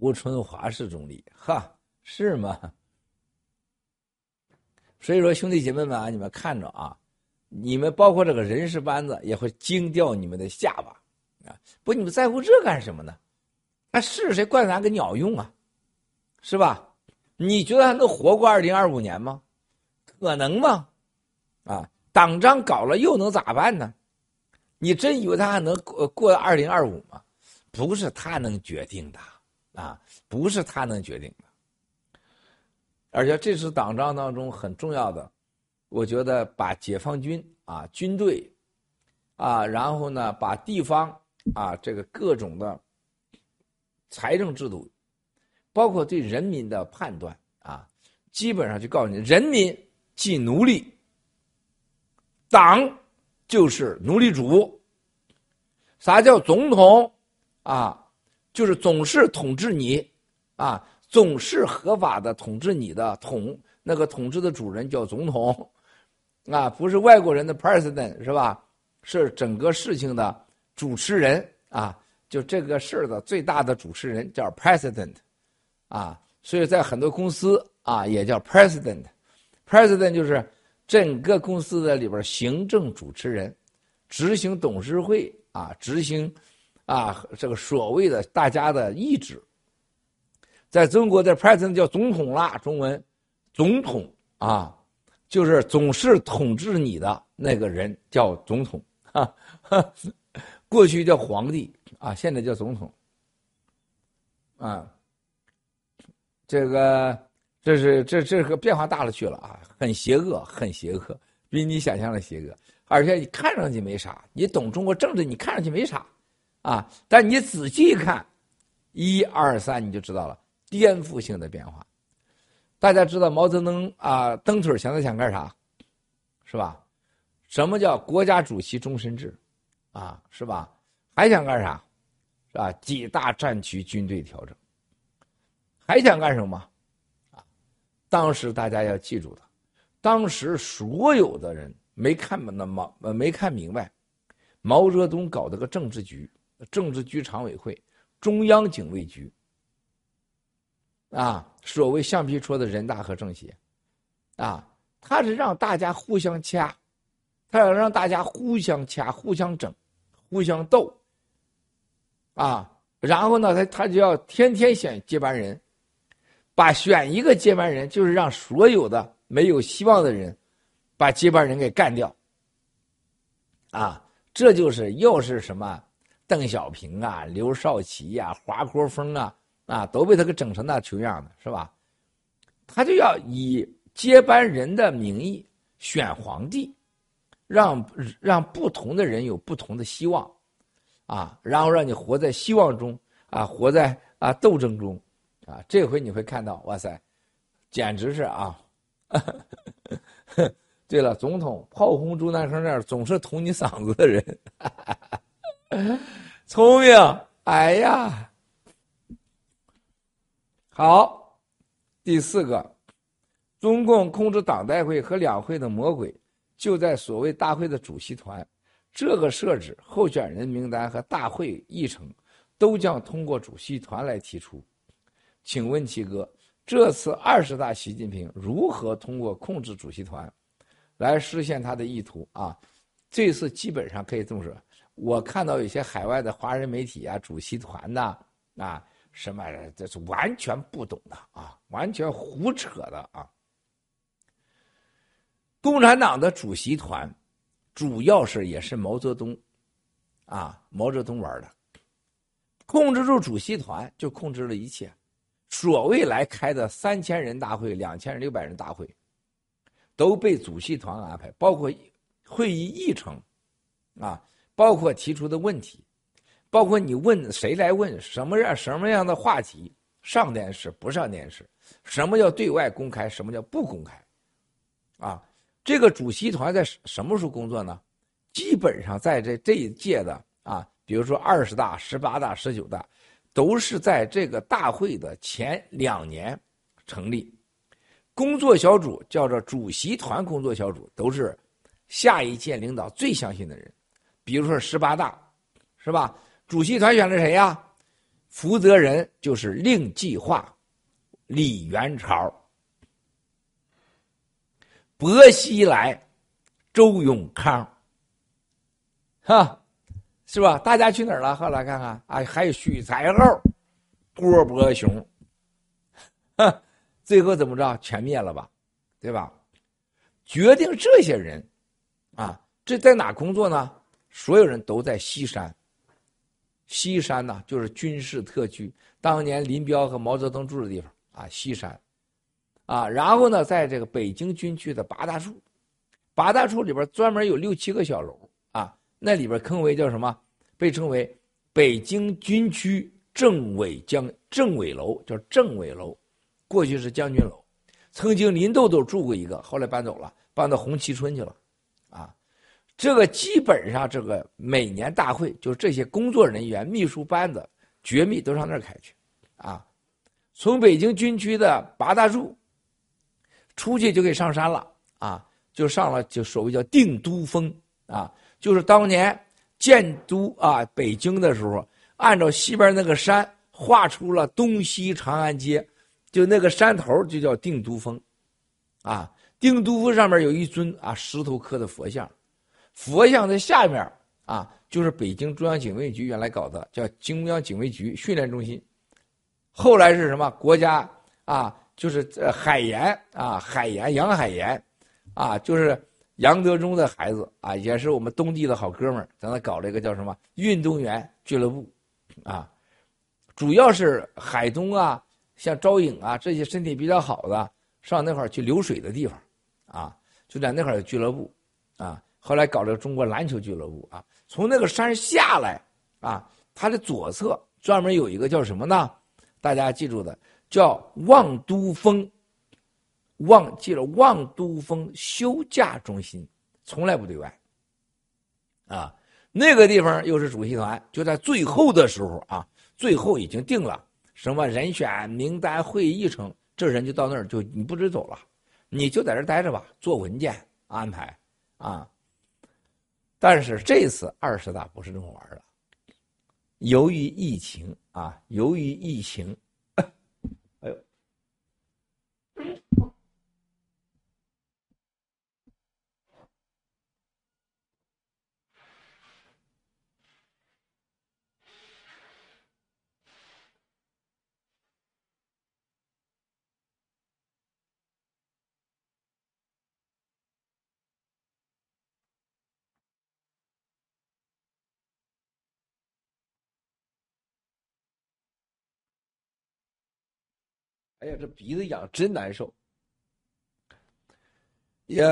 吴春华是总理，哈，是吗？所以说，兄弟姐妹们啊，你们看着啊，你们包括这个人事班子也会惊掉你们的下巴啊！不，你们在乎这干什么呢？那是谁惯咱个鸟用啊？是吧？你觉得还能活过二零二五年吗？可能吗？啊，党章搞了又能咋办呢？你真以为他还能过过二零二五吗？不是他能决定的啊，不是他能决定的。而且这次党章当中很重要的，我觉得把解放军啊、军队啊，然后呢，把地方啊这个各种的财政制度，包括对人民的判断啊，基本上就告诉你：人民即奴隶，党就是奴隶主。啥叫总统啊？就是总是统治你啊。总是合法的统治你的统，那个统治的主人叫总统，啊，不是外国人的 president 是吧？是整个事情的主持人啊，就这个事儿的最大的主持人叫 president，啊，所以在很多公司啊也叫 president，president 就是整个公司的里边行政主持人，执行董事会啊，执行啊这个所谓的大家的意志。在中国的 president 叫总统啦，中文，总统啊，就是总是统治你的那个人叫总统啊。过去叫皇帝啊，现在叫总统啊。这个这是这这个变化大了去了啊，很邪恶，很邪恶，比你想象的邪恶。而且你看上去没啥，你懂中国政治，你看上去没啥啊，但你仔细看，一二三，你就知道了。颠覆性的变化，大家知道毛泽东啊蹬腿现在想干啥，是吧？什么叫国家主席终身制，啊，是吧？还想干啥，是吧？几大战区军队调整，还想干什么？啊，当时大家要记住的，当时所有的人没看那么没看明白，毛泽东搞的个政治局，政治局常委会，中央警卫局。啊，所谓橡皮戳的人大和政协，啊，他是让大家互相掐，他要让大家互相掐、互相整、互相斗，啊，然后呢，他他就要天天选接班人，把选一个接班人，就是让所有的没有希望的人，把接班人给干掉，啊，这就是又是什么邓小平啊、刘少奇呀、华国锋啊。啊，都被他给整成那球样的，是吧？他就要以接班人的名义选皇帝，让让不同的人有不同的希望，啊，然后让你活在希望中，啊，活在啊斗争中，啊，这回你会看到，哇塞，简直是啊！*laughs* 对了，总统炮轰朱南生那样总是捅你嗓子的人，*laughs* 聪明，哎呀！好，第四个，中共控制党代会和两会的魔鬼就在所谓大会的主席团，这个设置候选人名单和大会议程都将通过主席团来提出。请问七哥，这次二十大，习近平如何通过控制主席团来实现他的意图啊？这次基本上可以这么说，我看到有些海外的华人媒体啊，主席团呐啊。什么？这是完全不懂的啊！完全胡扯的啊！共产党的主席团，主要是也是毛泽东，啊，毛泽东玩的。控制住主席团，就控制了一切。所谓来开的三千人大会、两千六百人大会，都被主席团安排，包括会议议程，啊，包括提出的问题。包括你问谁来问什么样什么样的话题上电视不上电视，什么叫对外公开，什么叫不公开，啊，这个主席团在什么时候工作呢？基本上在这这一届的啊，比如说二十大、十八大、十九大，都是在这个大会的前两年成立，工作小组叫做主席团工作小组，都是下一届领导最相信的人，比如说十八大，是吧？主席团选的谁呀？负责人就是令计划李元朝，薄熙来周永康，哈，是吧？大家去哪儿了？后来看看啊，还有许才厚、郭伯雄，哈，最后怎么着？全灭了吧，对吧？决定这些人啊，这在哪工作呢？所有人都在西山。西山呢，就是军事特区，当年林彪和毛泽东住的地方啊。西山，啊，然后呢，在这个北京军区的八大处，八大处里边专门有六七个小楼啊，那里边称为叫什么？被称为北京军区政委将政委楼，叫政委楼，过去是将军楼，曾经林豆豆住过一个，后来搬走了，搬到红旗村去了，这个基本上，这个每年大会，就这些工作人员、秘书班子、绝密都上那儿开去，啊，从北京军区的八大处出去就可以上山了，啊，就上了就所谓叫定都峰，啊，就是当年建都啊北京的时候，按照西边那个山画出了东西长安街，就那个山头就叫定都峰，啊，定都峰上面有一尊啊石头刻的佛像。佛像在下面啊，就是北京中央警卫局原来搞的，叫中央警卫局训练中心。后来是什么？国家啊，就是海盐啊，海盐杨海盐啊，就是杨德忠的孩子啊，也是我们东帝的好哥们儿，在那搞了一个叫什么运动员俱乐部啊，主要是海东啊，像招颖啊这些身体比较好的，上那块儿去流水的地方啊，就在那块儿有俱乐部啊。后来搞了个中国篮球俱乐部啊，从那个山下来啊，它的左侧专门有一个叫什么呢？大家记住的叫望都峰，望记了望都峰休假中心，从来不对外。啊，那个地方又是主席团，就在最后的时候啊，最后已经定了什么人选名单、会议程，这人就到那儿就你不准走了，你就在这待着吧，做文件安排啊。但是这次二十大不是这么玩的，由于疫情啊，由于疫情，哎呀，这鼻子痒真难受。也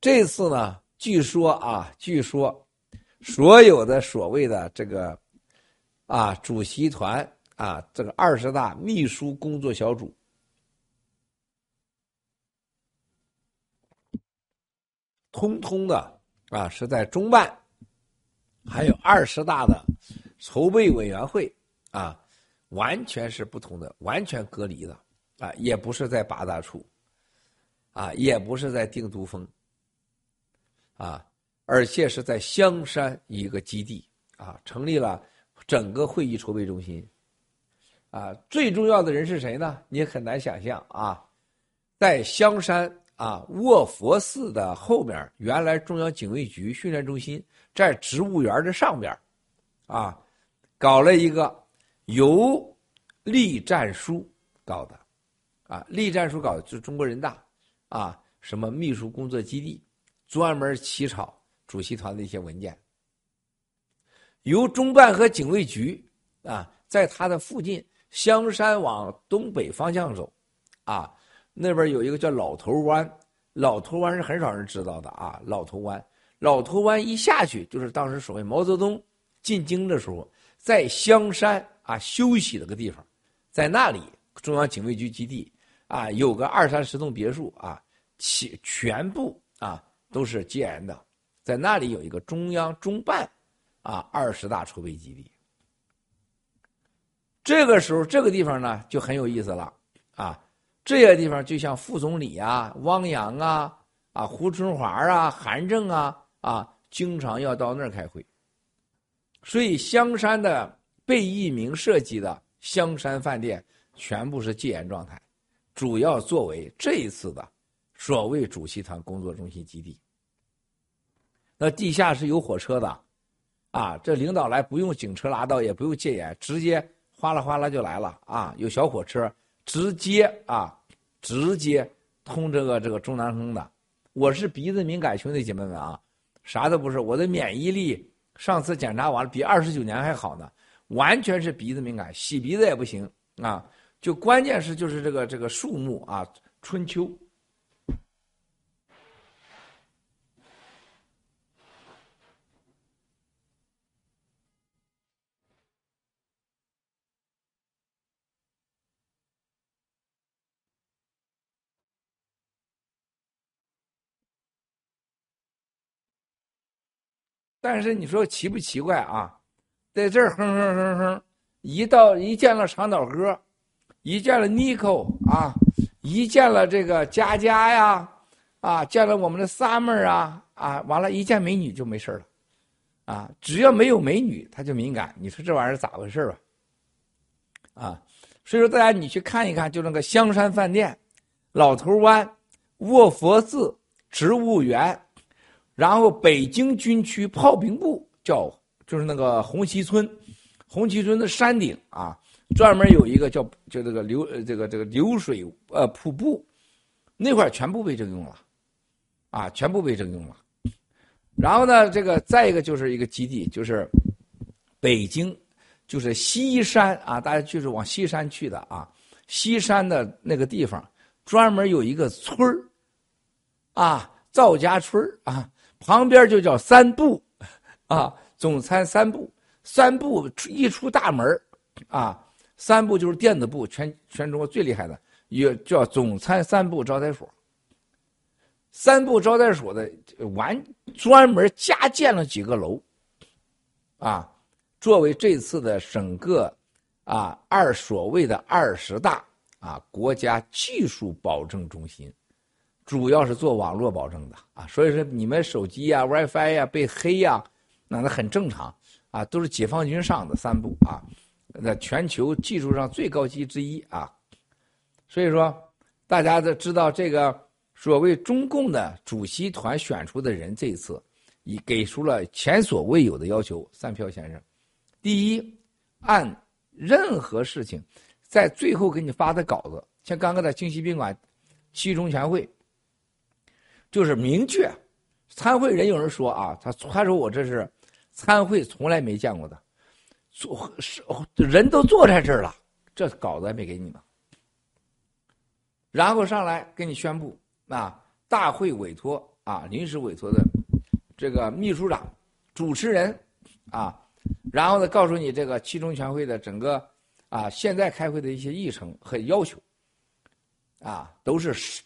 这次呢，据说啊，据说所有的所谓的这个啊主席团啊，这个二十大秘书工作小组，通通的啊是在中办，还有二十大的筹备委员会啊，完全是不同的，完全隔离的。啊，也不是在八大处，啊，也不是在定都峰，啊，而且是在香山一个基地，啊，成立了整个会议筹备中心，啊，最重要的人是谁呢？你很难想象啊，在香山啊卧佛寺的后面，原来中央警卫局训练中心在植物园的上边，啊，搞了一个由栗战书搞的。啊，栗战书搞就是中国人大，啊，什么秘书工作基地，专门起草主席团的一些文件。由中办和警卫局啊，在它的附近香山往东北方向走，啊，那边有一个叫老头湾，老头湾是很少人知道的啊，老头湾，老头湾一下去就是当时所谓毛泽东进京的时候在香山啊休息的个地方，在那里中央警卫局基地。啊，有个二三十栋别墅啊，其全部啊都是建的，在那里有一个中央中办，啊二十大筹备基地。这个时候，这个地方呢就很有意思了，啊，这些地方就像副总理啊、汪洋啊、啊胡春华啊、韩正啊啊，经常要到那儿开会。所以香山的贝聿铭设计的香山饭店全部是戒严状态，主要作为这一次的所谓主席团工作中心基地。那地下是有火车的，啊，这领导来不用警车拉到，也不用戒严，直接哗啦哗啦就来了啊！有小火车直接啊，直接通这个这个中南坑的。我是鼻子敏感兄弟姐妹们啊，啥都不是，我的免疫力上次检查完了比二十九年还好呢，完全是鼻子敏感，洗鼻子也不行啊。就关键是就是这个这个树木啊，春秋。但是你说奇不奇怪啊？在这儿哼哼哼哼，一到一见了长岛哥，一见了 Nico 啊，一见了这个佳佳呀，啊，见了我们的 Summer 啊，啊，完了，一见美女就没事了，啊，只要没有美女他就敏感。你说这玩意儿咋回事吧？啊，所以说大家你去看一看，就那个香山饭店、老头湾、卧佛寺、植物园。然后北京军区炮兵部叫就是那个红旗村，红旗村的山顶啊，专门有一个叫就这个流这个这个流水呃瀑布，那块全部被征用了，啊，全部被征用了。然后呢，这个再一个就是一个基地，就是北京，就是西山啊，大家就是往西山去的啊，西山的那个地方专门有一个村，啊，赵家村啊。旁边就叫三部，啊，总参三部，三部一出大门啊，三部就是电子部，全全中国最厉害的，也叫总参三部招待所。三部招待所的完专门加建了几个楼，啊，作为这次的整个啊二所谓的二十大啊国家技术保证中心。主要是做网络保证的啊，所以说你们手机呀、WiFi 呀被黑呀，那那很正常啊，都是解放军上的三部啊，那全球技术上最高级之一啊，所以说大家都知道这个所谓中共的主席团选出的人，这一次已给出了前所未有的要求。三票先生，第一，按任何事情在最后给你发的稿子，像刚刚的京西宾馆七中全会。就是明确，参会人有人说啊，他他说我这是参会从来没见过的，坐是人都坐在这儿了，这稿子还没给你呢。然后上来给你宣布啊，大会委托啊，临时委托的这个秘书长、主持人啊，然后呢告诉你这个七中全会的整个啊现在开会的一些议程和要求，啊都是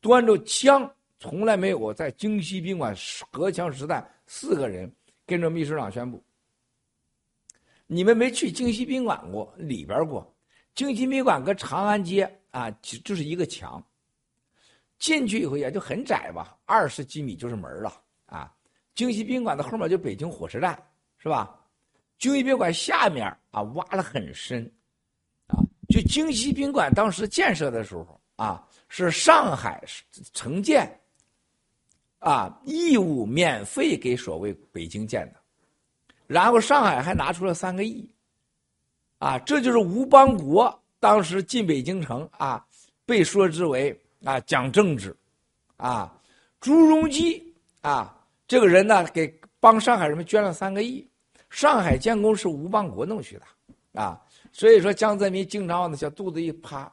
端着枪。从来没有过在京西宾馆隔枪实弹，四个人跟着秘书长宣布。你们没去京西宾馆过里边过，京西宾馆跟长安街啊，就是一个墙。进去以后也就很窄吧，二十几米就是门了啊。京西宾馆的后面就北京火车站，是吧？京西宾馆下面啊挖了很深，啊，就京西宾馆当时建设的时候啊，是上海城建。啊，义务免费给所谓北京建的，然后上海还拿出了三个亿，啊，这就是吴邦国当时进北京城啊，被说之为啊讲政治，啊，朱镕基啊这个人呢给帮上海人们捐了三个亿，上海建工是吴邦国弄去的，啊，所以说江泽民经常往那小肚子一趴，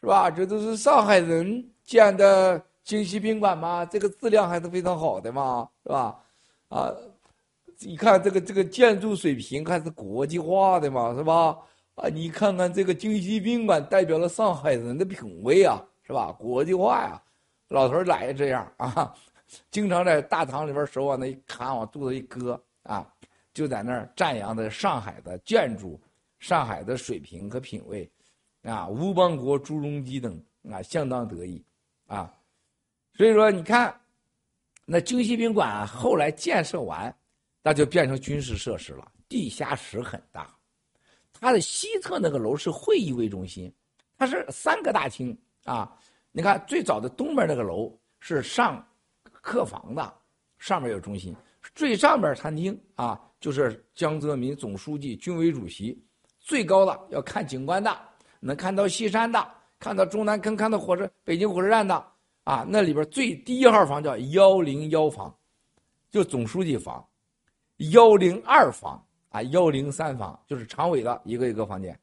是吧？这都是上海人建的。京西宾馆嘛，这个质量还是非常好的嘛，是吧？啊，你看这个这个建筑水平还是国际化的嘛，是吧？啊，你看看这个京西宾馆代表了上海人的品味啊，是吧？国际化呀，老头儿来这样啊，经常在大堂里边手往那一卡，往肚子一搁啊，就在那儿赞扬的上海的建筑、上海的水平和品味啊，吴邦国、朱镕基等啊，相当得意啊。所以说，你看，那京西宾馆后来建设完，那就变成军事设施了，地下室很大，它的西侧那个楼是会议为中心，它是三个大厅啊。你看最早的东边那个楼是上客房的，上面有中心，最上边餐厅啊就是江泽民总书记、军委主席，最高的要看景观的，能看到西山的，看到中南坑，看到火车北京火车站的啊。那里边最第一号房叫幺零幺房，就总书记房，幺零二房啊，幺零三房就是常委的一个一个房间，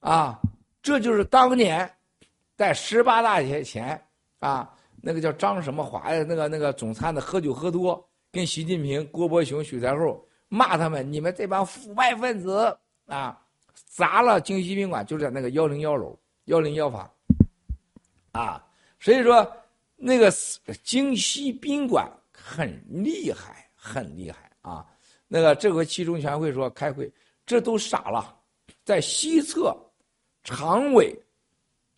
啊，这就是当年。在十八大前前啊，那个叫张什么华呀，那个那个总参的喝酒喝多，跟习近平、郭伯雄、许才厚骂他们，你们这帮腐败分子啊，砸了京西宾馆，就在那个幺零幺楼幺零幺房，啊，所以说那个京西宾馆很厉害，很厉害啊。那个这回七中全会说开会，这都傻了，在西侧常委。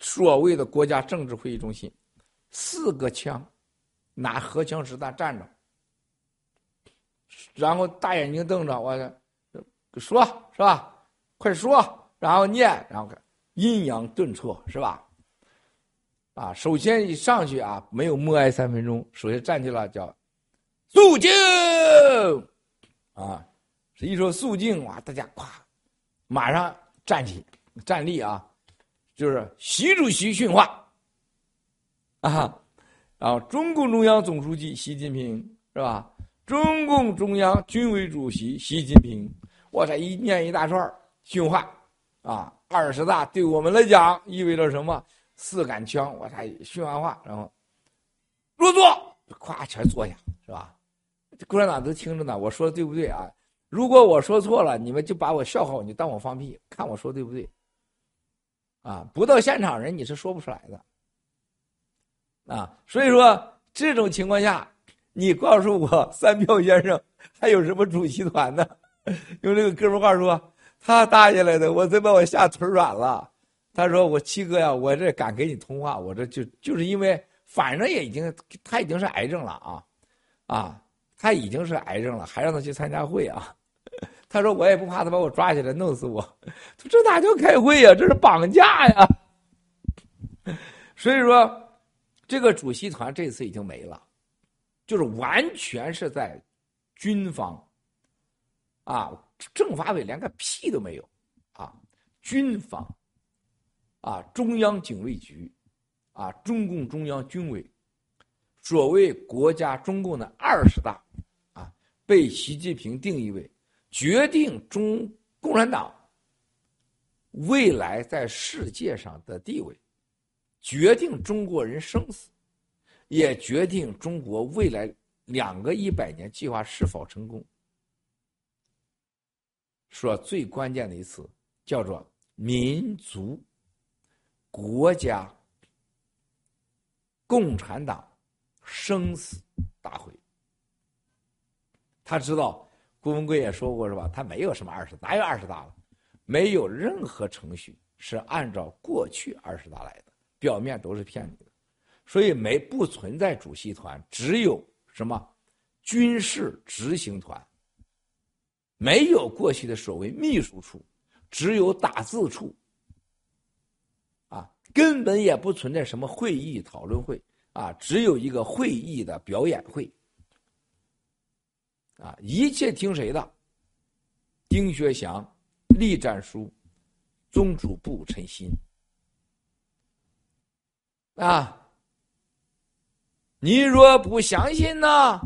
所谓的国家政治会议中心，四个枪，拿荷枪实弹站着，然后大眼睛瞪着我，说是吧？快说，然后念，然后阴阳顿挫，是吧？啊，首先一上去啊，没有默哀三分钟，首先站起来叫肃静，啊，一说肃静哇，大家咵，马上站起站立啊。就是习主席训话，啊，然后中共中央总书记习近平是吧？中共中央军委主席习近平，我这一念一大串训话，啊，二十大对我们来讲意味着什么？四杆枪，我才训完话，然后入座，咵全坐下，是吧？共产党都听着呢，我说的对不对啊？如果我说错了，你们就把我笑话我，你当我放屁，看我说对不对？啊，不到现场人你是说不出来的，啊，所以说这种情况下，你告诉我三票先生还有什么主席团呢？*laughs* 用这个哥们话说，他搭下来的，我真把我吓腿软了。他说：“我七哥呀，我这敢给你通话，我这就就是因为反正也已经他已经是癌症了啊，啊，他已经是癌症了，还让他去参加会啊。*laughs* ”他说：“我也不怕他把我抓起来弄死我。*laughs* ”这哪叫开会呀？这是绑架呀！*laughs* 所以说，这个主席团这次已经没了，就是完全是在军方啊，政法委连个屁都没有啊，军方啊，中央警卫局啊，中共中央军委，所谓国家中共的二十大，被习近平定义为。决定中共产党未来在世界上的地位，决定中国人生死，也决定中国未来两个一百年计划是否成功。说最关键的一次叫做民族国家共产党生死大会，他知道。郭文贵也说过是吧？他没有什么二十，哪有二十大了？没有任何程序是按照过去二十大来的，表面都是骗你的，所以没不存在主席团，只有什么军事执行团，没有过去的所谓秘书处，只有打字处，啊，根本也不存在什么会议讨论会啊，只有一个会议的表演会。啊，一切听谁的？丁学祥、栗战书、宗主部陈新。啊，你若不相信呢，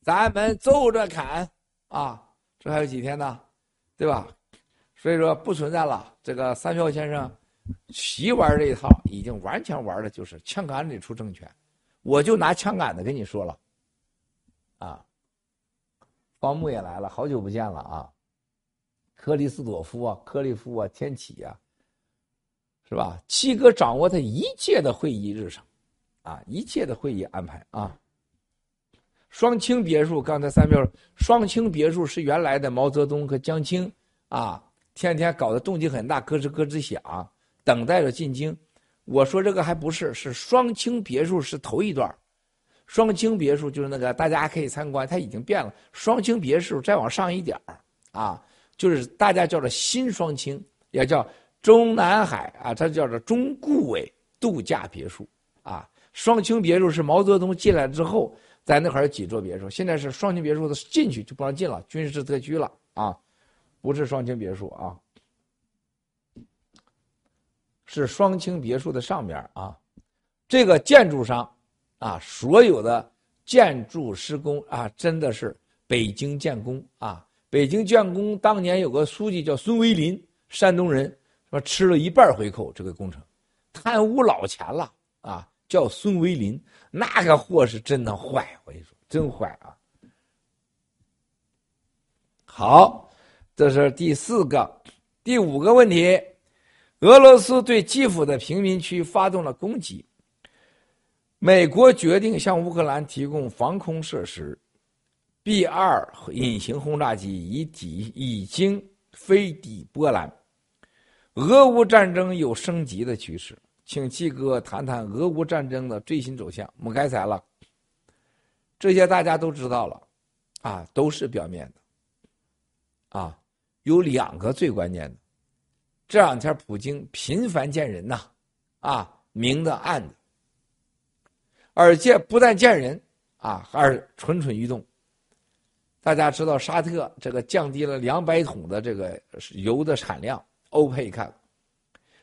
咱们走着看啊！这还有几天呢，对吧？所以说不存在了。这个三票先生习玩这一套，已经完全玩的就是枪杆里出政权。我就拿枪杆子跟你说了，啊。方木也来了，好久不见了啊！克里斯朵夫啊，克利夫啊，天启啊，是吧？七哥掌握他一切的会议日程，啊，一切的会议安排啊。双清别墅，刚才三彪，双清别墅是原来的毛泽东和江青啊，天天搞得动静很大，咯吱咯吱响，等待着进京。我说这个还不是，是双清别墅是头一段。双清别墅就是那个，大家可以参观，它已经变了。双清别墅再往上一点儿啊，就是大家叫做新双清，也叫中南海啊，它叫做中顾委度假别墅啊。双清别墅是毛泽东进来之后，在那块有几座别墅，现在是双清别墅的进去就不让进了，军事特区了啊，不是双清别墅啊，是双清别墅的上边啊。这个建筑商啊，所有的建筑施工啊，真的是北京建工啊。北京建工当年有个书记叫孙维林，山东人，说吃了一半回扣，这个工程贪污老钱了啊。叫孙维林，那个货是真的坏，我跟你说，真坏啊！好，这是第四个，第五个问题：俄罗斯对基辅的平民区发动了攻击。美国决定向乌克兰提供防空设施，B 二隐形轰炸机已抵已经飞抵波兰，俄乌战争有升级的趋势。请七哥谈谈俄乌战争的最新走向。我们该才了，这些大家都知道了，啊，都是表面的，啊，有两个最关键的。这两天普京频繁见人呐，啊，明的暗的，而且不但见人，啊，还是蠢蠢欲动。大家知道沙特这个降低了两百桶的这个油的产量，欧佩克。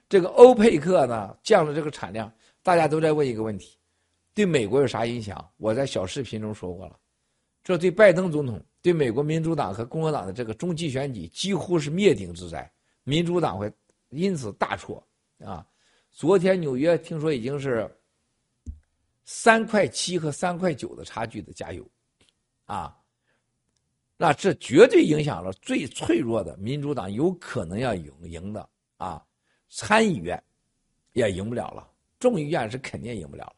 这个欧佩克呢降了这个产量，大家都在问一个问题：对美国有啥影响？我在小视频中说过了，这对拜登总统、对美国民主党和共和党的这个中期选举几乎是灭顶之灾，民主党会因此大挫啊！昨天纽约听说已经是三块七和三块九的差距的加油，啊，那这绝对影响了最脆弱的民主党有可能要赢赢的啊！参议院也赢不了了，众议院是肯定赢不了了。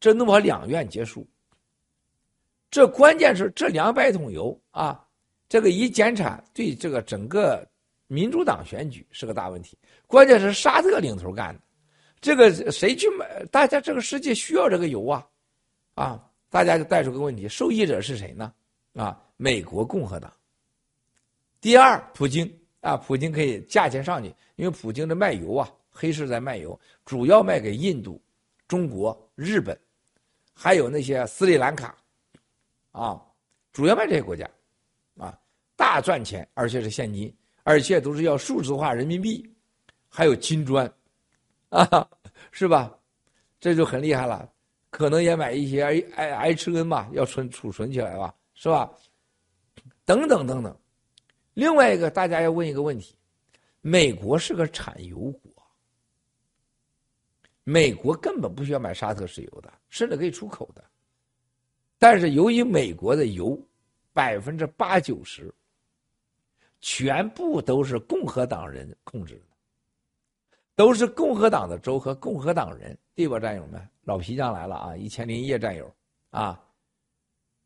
这弄好两院结束，这关键是这两百桶油啊，这个一减产对这个整个民主党选举是个大问题。关键是沙特领头干的，这个谁去买？大家这个世界需要这个油啊，啊，大家就带出个问题：受益者是谁呢？啊，美国共和党。第二，普京。啊，普京可以价钱上去，因为普京的卖油啊，黑市在卖油，主要卖给印度、中国、日本，还有那些斯里兰卡，啊，主要卖这些国家，啊，大赚钱，而且是现金，而且都是要数字化人民币，还有金砖，啊，*laughs* 是吧？这就很厉害了，可能也买一些 I I H N 吧，要存储存起来吧，是吧？等等等等。另外一个，大家要问一个问题：美国是个产油国，美国根本不需要买沙特石油的，甚至可以出口的。但是由于美国的油百分之八九十全部都是共和党人控制的，都是共和党的州和共和党人，对吧，战友们？老皮匠来了啊！一千零一夜战友啊！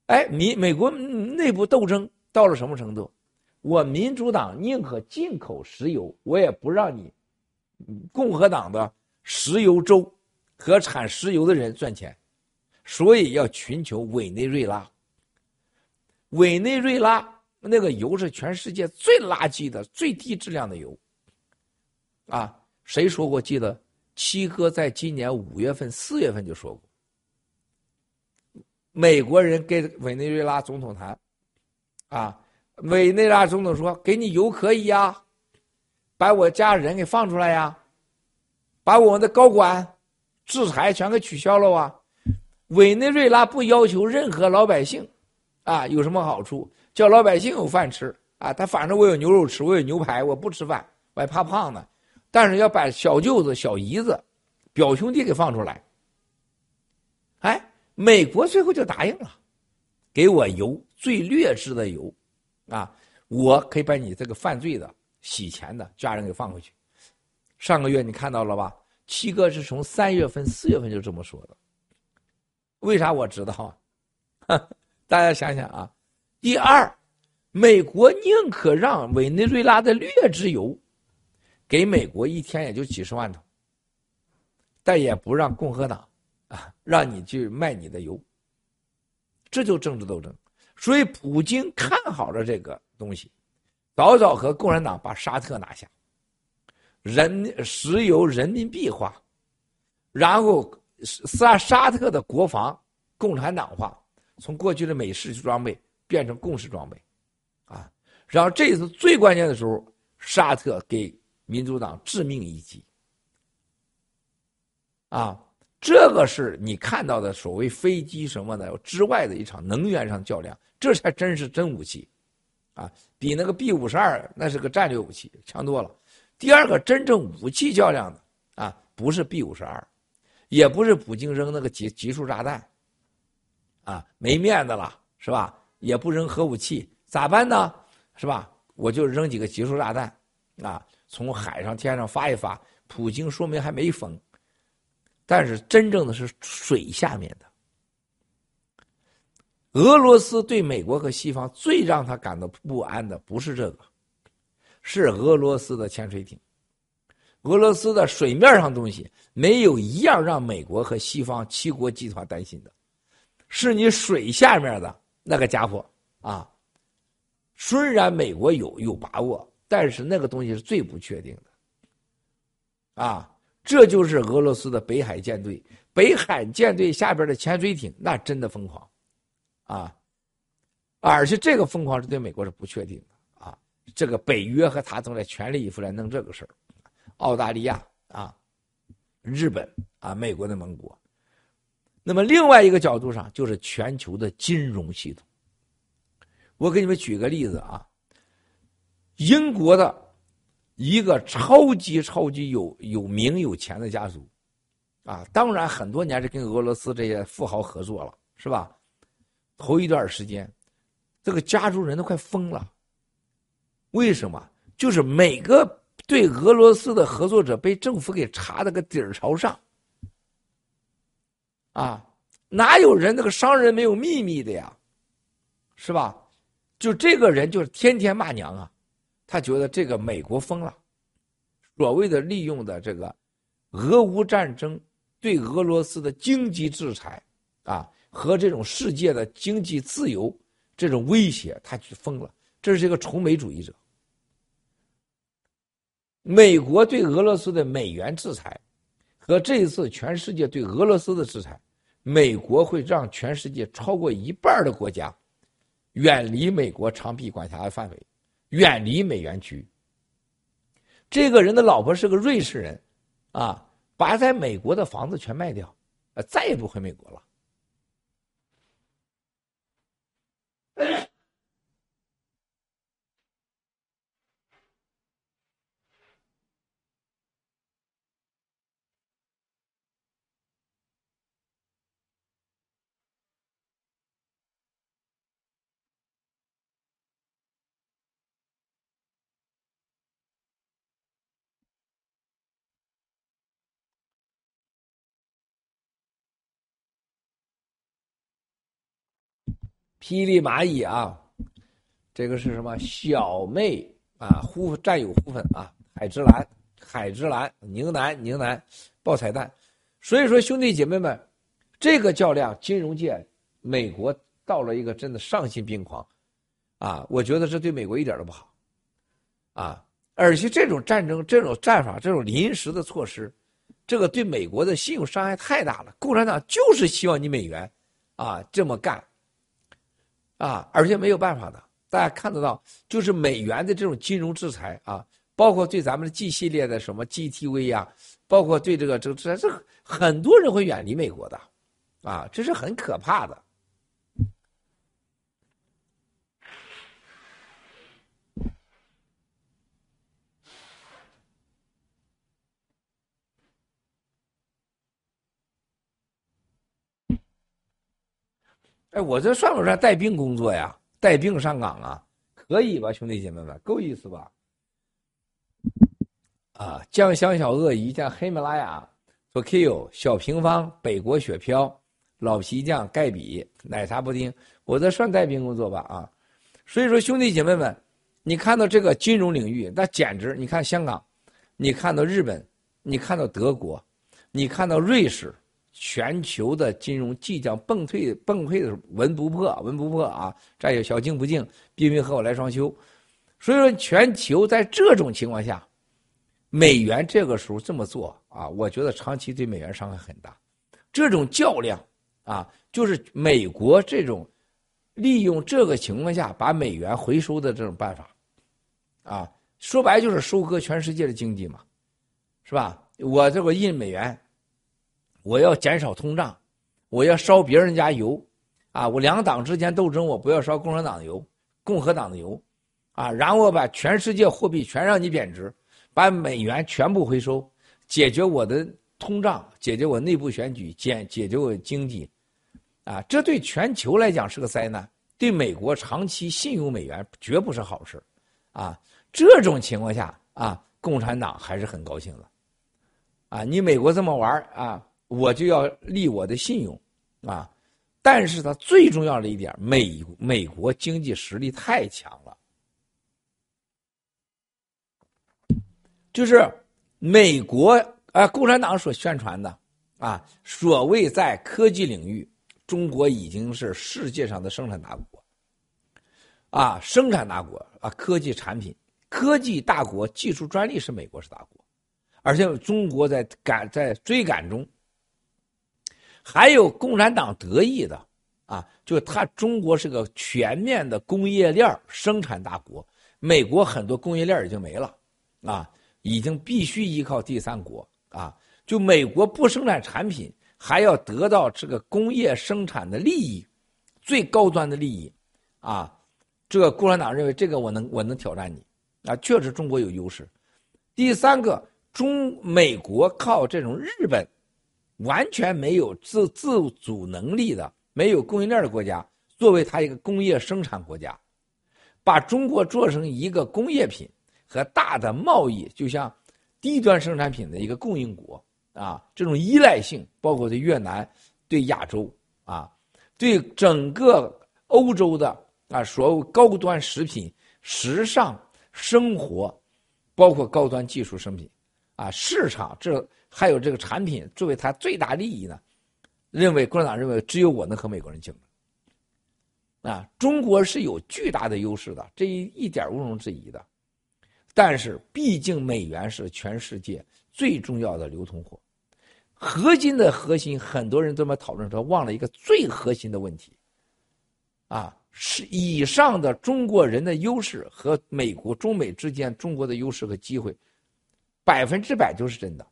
哎，你美国内部斗争到了什么程度？我民主党宁可进口石油，我也不让你共和党的石油州和产石油的人赚钱，所以要寻求委内瑞拉。委内瑞拉那个油是全世界最垃圾的、最低质量的油。啊，谁说过？记得七哥在今年五月份、四月份就说过，美国人跟委内瑞拉总统谈，啊。委内瑞拉总统说：“给你油可以呀，把我家人给放出来呀，把我们的高管制裁全给取消了啊。”委内瑞拉不要求任何老百姓啊有什么好处，叫老百姓有饭吃啊。他反正我有牛肉吃，我有牛排，我不吃饭，我还怕胖呢。但是要把小舅子、小姨子、表兄弟给放出来。哎，美国最后就答应了，给我油，最劣质的油。啊，我可以把你这个犯罪的、洗钱的家人给放回去。上个月你看到了吧？七哥是从三月份、四月份就这么说的。为啥我知道啊？*laughs* 大家想想啊。第二，美国宁可让委内瑞拉的劣质油给美国一天也就几十万桶，但也不让共和党啊让你去卖你的油。这就政治斗争。所以，普京看好了这个东西，早早和共产党把沙特拿下，人石油人民币化，然后沙沙特的国防共产党化，从过去的美式装备变成共式装备，啊，然后这次最关键的时候，沙特给民主党致命一击，啊，这个是你看到的所谓飞机什么的之外的一场能源上较量，这才真是真武器。啊，比那个 B 五十二那是个战略武器强多了。第二个真正武器较量的啊，不是 B 五十二，也不是普京扔那个集集束炸弹，啊，没面子了是吧？也不扔核武器，咋办呢？是吧？我就扔几个集束炸弹，啊，从海上天上发一发，普京说明还没疯。但是真正的是水下面的。俄罗斯对美国和西方最让他感到不安的不是这个，是俄罗斯的潜水艇。俄罗斯的水面上东西没有一样让美国和西方七国集团担心的，是你水下面的那个家伙啊。虽然美国有有把握，但是那个东西是最不确定的。啊，这就是俄罗斯的北海舰队，北海舰队下边的潜水艇那真的疯狂。啊，而且这个疯狂是对美国是不确定的啊。这个北约和他正在全力以赴来弄这个事儿，澳大利亚啊，日本啊，美国的盟国。那么另外一个角度上，就是全球的金融系统。我给你们举个例子啊，英国的一个超级超级有有名有钱的家族，啊，当然很多年是跟俄罗斯这些富豪合作了，是吧？头一段时间，这个家族人都快疯了。为什么？就是每个对俄罗斯的合作者被政府给查的个底儿朝上。啊，哪有人那个商人没有秘密的呀？是吧？就这个人就是天天骂娘啊，他觉得这个美国疯了，所谓的利用的这个俄乌战争对俄罗斯的经济制裁啊。和这种世界的经济自由这种威胁，他去疯了。这是一个崇美主义者。美国对俄罗斯的美元制裁，和这一次全世界对俄罗斯的制裁，美国会让全世界超过一半的国家远离美国长臂管辖的范围，远离美元区。这个人的老婆是个瑞士人，啊，把在美国的房子全卖掉，呃，再也不回美国了。霹雳蚂蚁啊，这个是什么？小妹啊，呼战友呼粉啊，海之蓝，海之蓝，宁南，宁南，爆彩蛋。所以说，兄弟姐妹们，这个较量，金融界，美国到了一个真的丧心病狂，啊，我觉得这对美国一点都不好，啊，而且这种战争，这种战法，这种临时的措施，这个对美国的信用伤害太大了。共产党就是希望你美元，啊，这么干。啊，而且没有办法的，大家看得到，就是美元的这种金融制裁啊，包括对咱们的 G 系列的什么 GTV 呀，包括对这个这个制裁这很多人会远离美国的，啊，这是很可怕的。哎，我这算不算带病工作呀？带病上岗啊？可以吧，兄弟姐妹们，够意思吧？啊，酱香小鳄鱼，酱黑马拉雅，Tokyo 小平方，北国雪飘，老皮匠盖比，奶茶布丁，我这算带兵工作吧？啊，所以说兄弟姐妹们，你看到这个金融领域，那简直，你看香港，你看到日本，你看到德国，你看到瑞士。全球的金融即将崩退，崩溃的时候文不破，文不破啊！再有小静不静，冰冰和我来双休，所以说，全球在这种情况下，美元这个时候这么做啊，我觉得长期对美元伤害很大。这种较量啊，就是美国这种利用这个情况下把美元回收的这种办法啊，说白就是收割全世界的经济嘛，是吧？我这个印美元，我要减少通胀，我要烧别人家油啊！我两党之间斗争，我不要烧共产党的油、共和党的油。啊，然后把全世界货币全让你贬值，把美元全部回收，解决我的通胀，解决我内部选举，解解决我经济，啊，这对全球来讲是个灾难，对美国长期信用美元绝不是好事，啊，这种情况下啊，共产党还是很高兴的，啊，你美国这么玩啊，我就要立我的信用，啊，但是它最重要的一点，美美国经济实力太强了。就是美国啊，共产党所宣传的啊，所谓在科技领域，中国已经是世界上的生产大国，啊，生产大国啊，科技产品、科技大国，技术专利是美国是大国，而且中国在赶在追赶中，还有共产党得意的啊，就是他中国是个全面的工业链生产大国，美国很多工业链已经没了啊。已经必须依靠第三国啊！就美国不生产产品，还要得到这个工业生产的利益，最高端的利益，啊！这个共产党认为这个我能我能挑战你啊！确实中国有优势。第三个，中美国靠这种日本，完全没有自自主能力的、没有供应链的国家，作为它一个工业生产国家，把中国做成一个工业品。和大的贸易，就像低端生产品的一个供应国啊，这种依赖性，包括对越南、对亚洲啊，对整个欧洲的啊，所有高端食品、时尚生活，包括高端技术生品啊，市场这还有这个产品作为它最大利益呢，认为共产党认为只有我能和美国人竞争啊，中国是有巨大的优势的，这一一点毋庸置疑的。但是，毕竟美元是全世界最重要的流通货，核心的核心，很多人都在讨论说，忘了一个最核心的问题，啊，是以上的中国人的优势和美国中美之间中国的优势和机会，百分之百就是真的，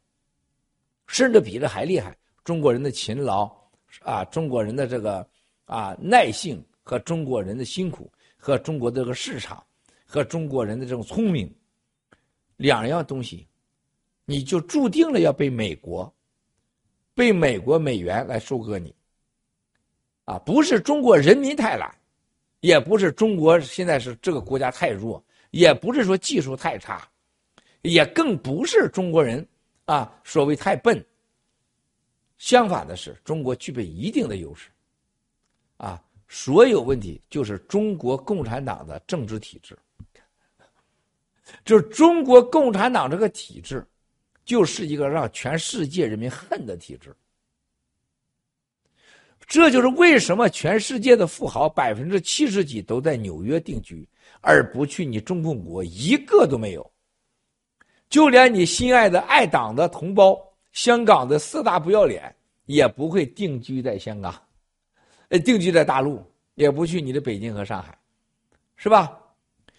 甚至比这还厉害。中国人的勤劳，啊，中国人的这个啊耐性和中国人的辛苦，和中国这个市场，和中国人的这种聪明。两样东西，你就注定了要被美国、被美国美元来收割你。啊，不是中国人民太懒，也不是中国现在是这个国家太弱，也不是说技术太差，也更不是中国人啊所谓太笨。相反的是，中国具备一定的优势。啊，所有问题就是中国共产党的政治体制。就是中国共产党这个体制，就是一个让全世界人民恨的体制。这就是为什么全世界的富豪百分之七十几都在纽约定居，而不去你中共国一个都没有。就连你心爱的爱党的同胞，香港的四大不要脸，也不会定居在香港，呃，定居在大陆，也不去你的北京和上海，是吧？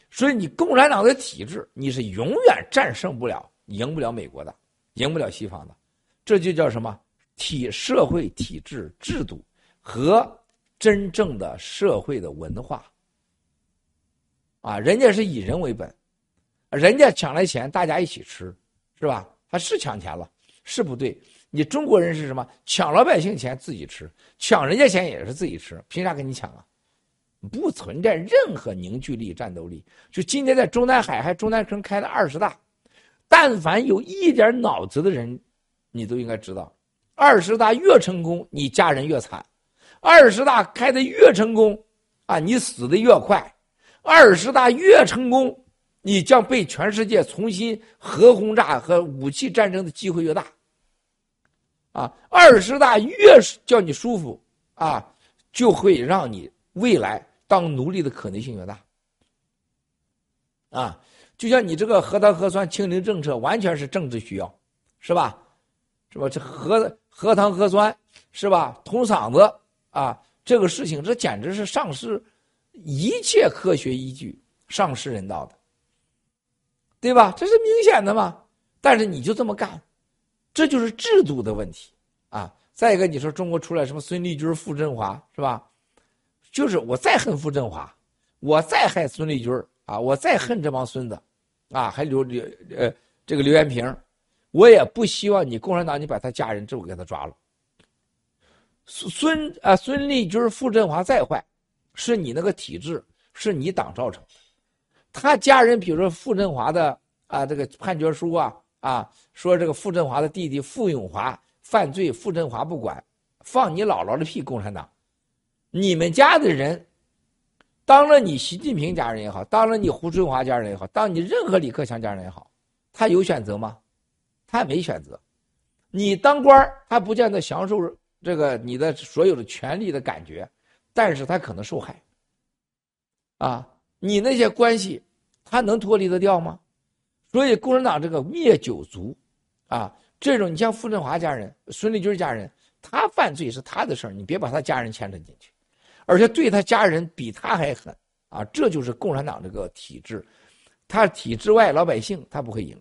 所以，你共产党的体制，你是永远战胜不了、赢不了美国的，赢不了西方的。这就叫什么？体社会体制制度和真正的社会的文化。啊，人家是以人为本，人家抢来钱，大家一起吃，是吧？他是抢钱了，是不对。你中国人是什么？抢老百姓钱自己吃，抢人家钱也是自己吃，凭啥跟你抢啊？不存在任何凝聚力、战斗力。就今天在中南海还中南城开了二十大，但凡有一点脑子的人，你都应该知道，二十大越成功，你家人越惨；二十大开的越成功，啊，你死的越快；二十大越成功，你将被全世界重新核轰炸和武器战争的机会越大。啊，二十大越是叫你舒服，啊，就会让你未来。当奴隶的可能性越大，啊，就像你这个核糖核酸清零政策，完全是政治需要，是吧？是吧？这核核糖核酸是吧？捅嗓子啊，这个事情这简直是丧失一切科学依据，丧失人道的，对吧？这是明显的嘛。但是你就这么干，这就是制度的问题啊。再一个，你说中国出来什么孙立军、傅振华是吧？就是我再恨傅振华，我再害孙立军啊，我再恨这帮孙子，啊，还刘刘呃这个刘延平，我也不希望你共产党你把他家人就给他抓了。孙啊孙立军、傅振华再坏，是你那个体制，是你党造成的。他家人，比如说傅振华的啊这个判决书啊啊，说这个傅振华的弟弟傅永华。犯罪，傅振华不管，放你姥姥的屁！共产党，你们家的人，当了你习近平家人也好，当了你胡春华家人也好，当你任何李克强家人也好，他有选择吗？他没选择。你当官他不见得享受这个你的所有的权利的感觉，但是他可能受害。啊，你那些关系，他能脱离得掉吗？所以，共产党这个灭九族，啊。这种你像傅振华家人、孙立军家人，他犯罪是他的事儿，你别把他家人牵扯进去，而且对他家人比他还狠啊！这就是共产党这个体制，他体制外老百姓他不会赢，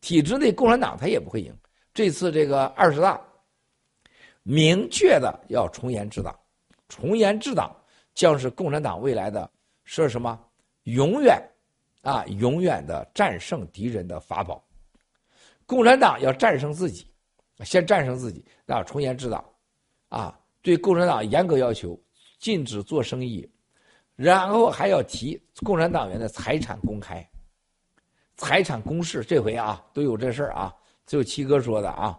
体制内共产党他也不会赢。这次这个二十大，明确的要从严治党，从严治党将是共产党未来的是什么？永远啊，永远的战胜敌人的法宝。共产党要战胜自己，先战胜自己，啊，从严治党，啊，对共产党严格要求，禁止做生意，然后还要提共产党员的财产公开，财产公示，这回啊都有这事儿啊，就七哥说的啊，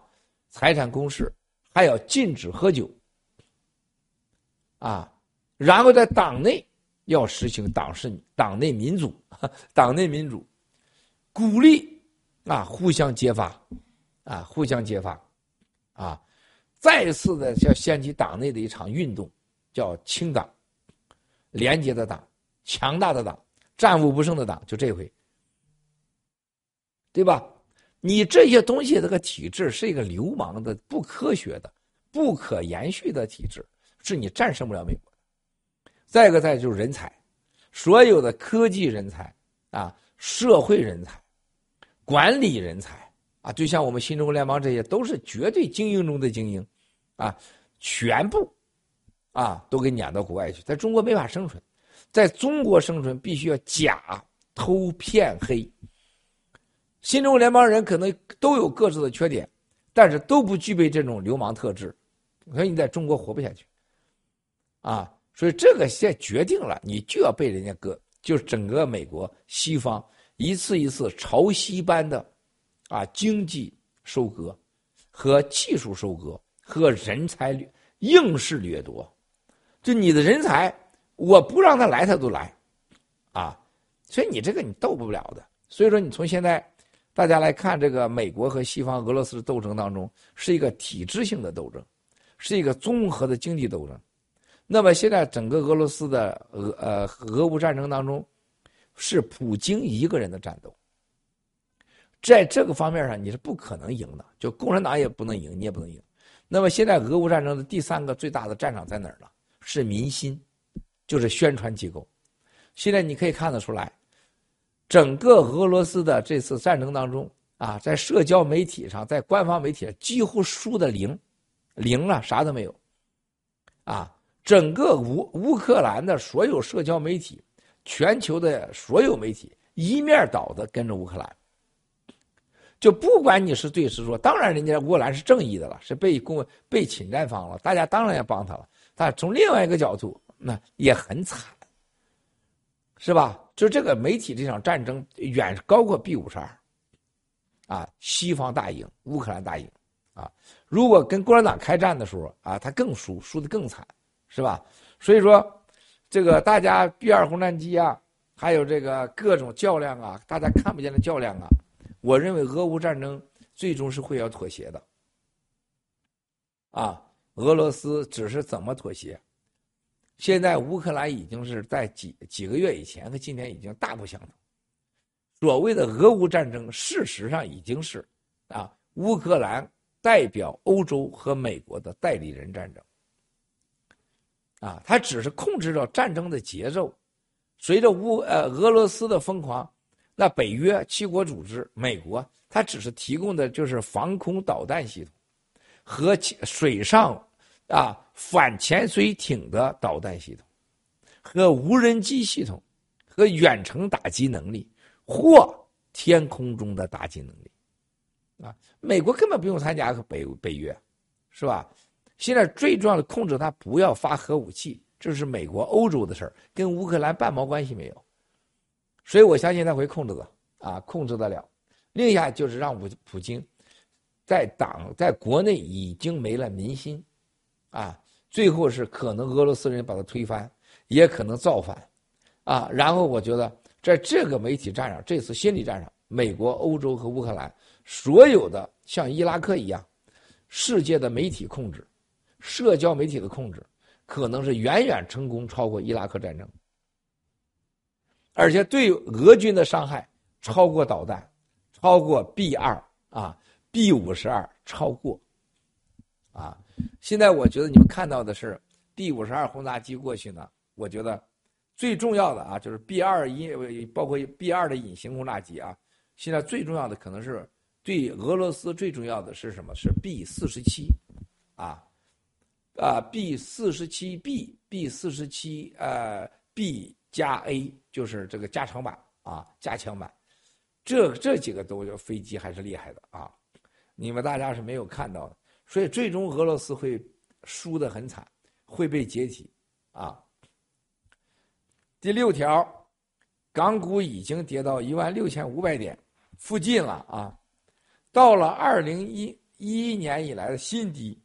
财产公示，还要禁止喝酒，啊，然后在党内要实行党是党内民主，党内民主，鼓励。啊，互相揭发，啊，互相揭发，啊，再次的要掀起党内的一场运动，叫清党，廉洁的党，强大的党，战无不胜的党，就这回，对吧？你这些东西，这个体制是一个流氓的、不科学的、不可延续的体制，是你战胜不了美国。再一个，再就是人才，所有的科技人才啊，社会人才。管理人才啊，就像我们新中国联邦这些，都是绝对精英中的精英，啊，全部啊都给撵到国外去，在中国没法生存，在中国生存必须要假偷骗黑。新中国联邦人可能都有各自的缺点，但是都不具备这种流氓特质，所以你在中国活不下去，啊，所以这个现在决定了，你就要被人家割，就是整个美国西方。一次一次潮汐般的，啊，经济收割，和技术收割，和人才硬是掠夺，就你的人才，我不让他来，他都来，啊，所以你这个你斗不了的。所以说，你从现在大家来看，这个美国和西方、俄罗斯的斗争当中，是一个体制性的斗争，是一个综合的经济斗争。那么现在整个俄罗斯的俄呃俄乌战争当中。是普京一个人的战斗，在这个方面上你是不可能赢的，就共产党也不能赢，你也不能赢。那么现在俄乌战争的第三个最大的战场在哪儿呢？是民心，就是宣传机构。现在你可以看得出来，整个俄罗斯的这次战争当中啊，在社交媒体上，在官方媒体上几乎输的零，零了，啥都没有。啊，整个乌乌克兰的所有社交媒体。全球的所有媒体一面倒的跟着乌克兰，就不管你是对是错，当然人家乌克兰是正义的了，是被攻被侵占方了，大家当然要帮他了。但从另外一个角度，那也很惨，是吧？就这个媒体这场战争远高过 B 五十二，啊，西方大赢，乌克兰大赢，啊，如果跟共产党开战的时候啊，他更输，输的更惨，是吧？所以说。这个大家 B 二轰炸机啊，还有这个各种较量啊，大家看不见的较量啊，我认为俄乌战争最终是会要妥协的。啊，俄罗斯只是怎么妥协？现在乌克兰已经是在几几个月以前和今天已经大不相同。所谓的俄乌战争，事实上已经是啊，乌克兰代表欧洲和美国的代理人战争。啊，他只是控制着战争的节奏。随着乌呃俄罗斯的疯狂，那北约七国组织、美国，它只是提供的就是防空导弹系统和水上啊反潜水艇的导弹系统和无人机系统和远程打击能力或天空中的打击能力啊，美国根本不用参加北北约，是吧？现在最重要的控制他不要发核武器，这是美国、欧洲的事儿，跟乌克兰半毛关系没有。所以我相信他会控制的啊，控制得了。另一下就是让普普京在党在国内已经没了民心，啊，最后是可能俄罗斯人把他推翻，也可能造反，啊，然后我觉得在这个媒体战上，这次心理战上，美国、欧洲和乌克兰所有的像伊拉克一样，世界的媒体控制。社交媒体的控制可能是远远成功超过伊拉克战争，而且对俄军的伤害超过导弹，超过 B 二啊 B 五十二超过，啊，现在我觉得你们看到的是 B 五十二轰炸机过去呢，我觉得最重要的啊就是 B 二隐包括 B 二的隐形轰炸机啊，现在最重要的可能是对俄罗斯最重要的是什么？是 B 四十七，啊。啊，B 四十七 B，B 四十七呃 B 加 A 就是这个加长版啊，加强版，这这几个都飞机还是厉害的啊，你们大家是没有看到的，所以最终俄罗斯会输得很惨，会被解体啊。第六条，港股已经跌到一万六千五百点附近了啊，到了二零一一年以来的新低。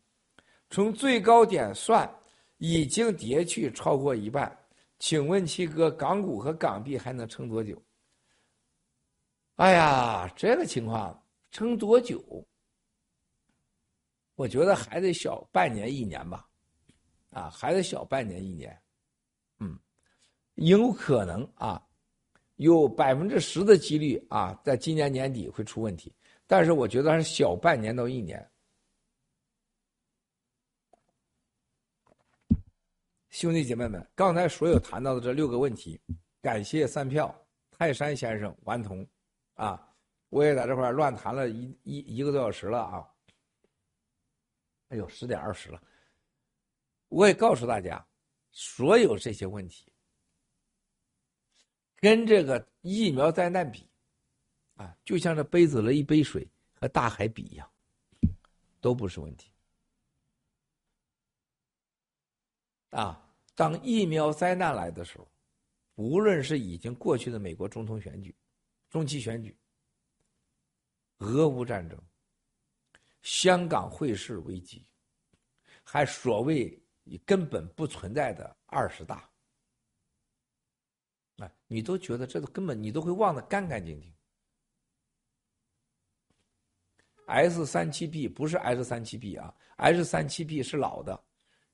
从最高点算，已经跌去超过一半。请问七哥，港股和港币还能撑多久？哎呀，这个情况撑多久？我觉得还得小半年一年吧，啊，还得小半年一年。嗯，有可能啊，有百分之十的几率啊，在今年年底会出问题。但是我觉得还是小半年到一年。兄弟姐妹们，刚才所有谈到的这六个问题，感谢三票泰山先生顽童，啊，我也在这块乱谈了一一一个多小时了啊，哎呦，十点二十了，我也告诉大家，所有这些问题跟这个疫苗灾难比，啊，就像这杯子里一杯水和大海比一样，都不是问题，啊。当疫苗灾难来的时候，无论是已经过去的美国总统选举、中期选举、俄乌战争、香港汇市危机，还所谓根本不存在的二十大，啊，你都觉得这个根本你都会忘得干干净净。S 三七 B 不是 S 三七 B 啊，S 三七 B 是老的。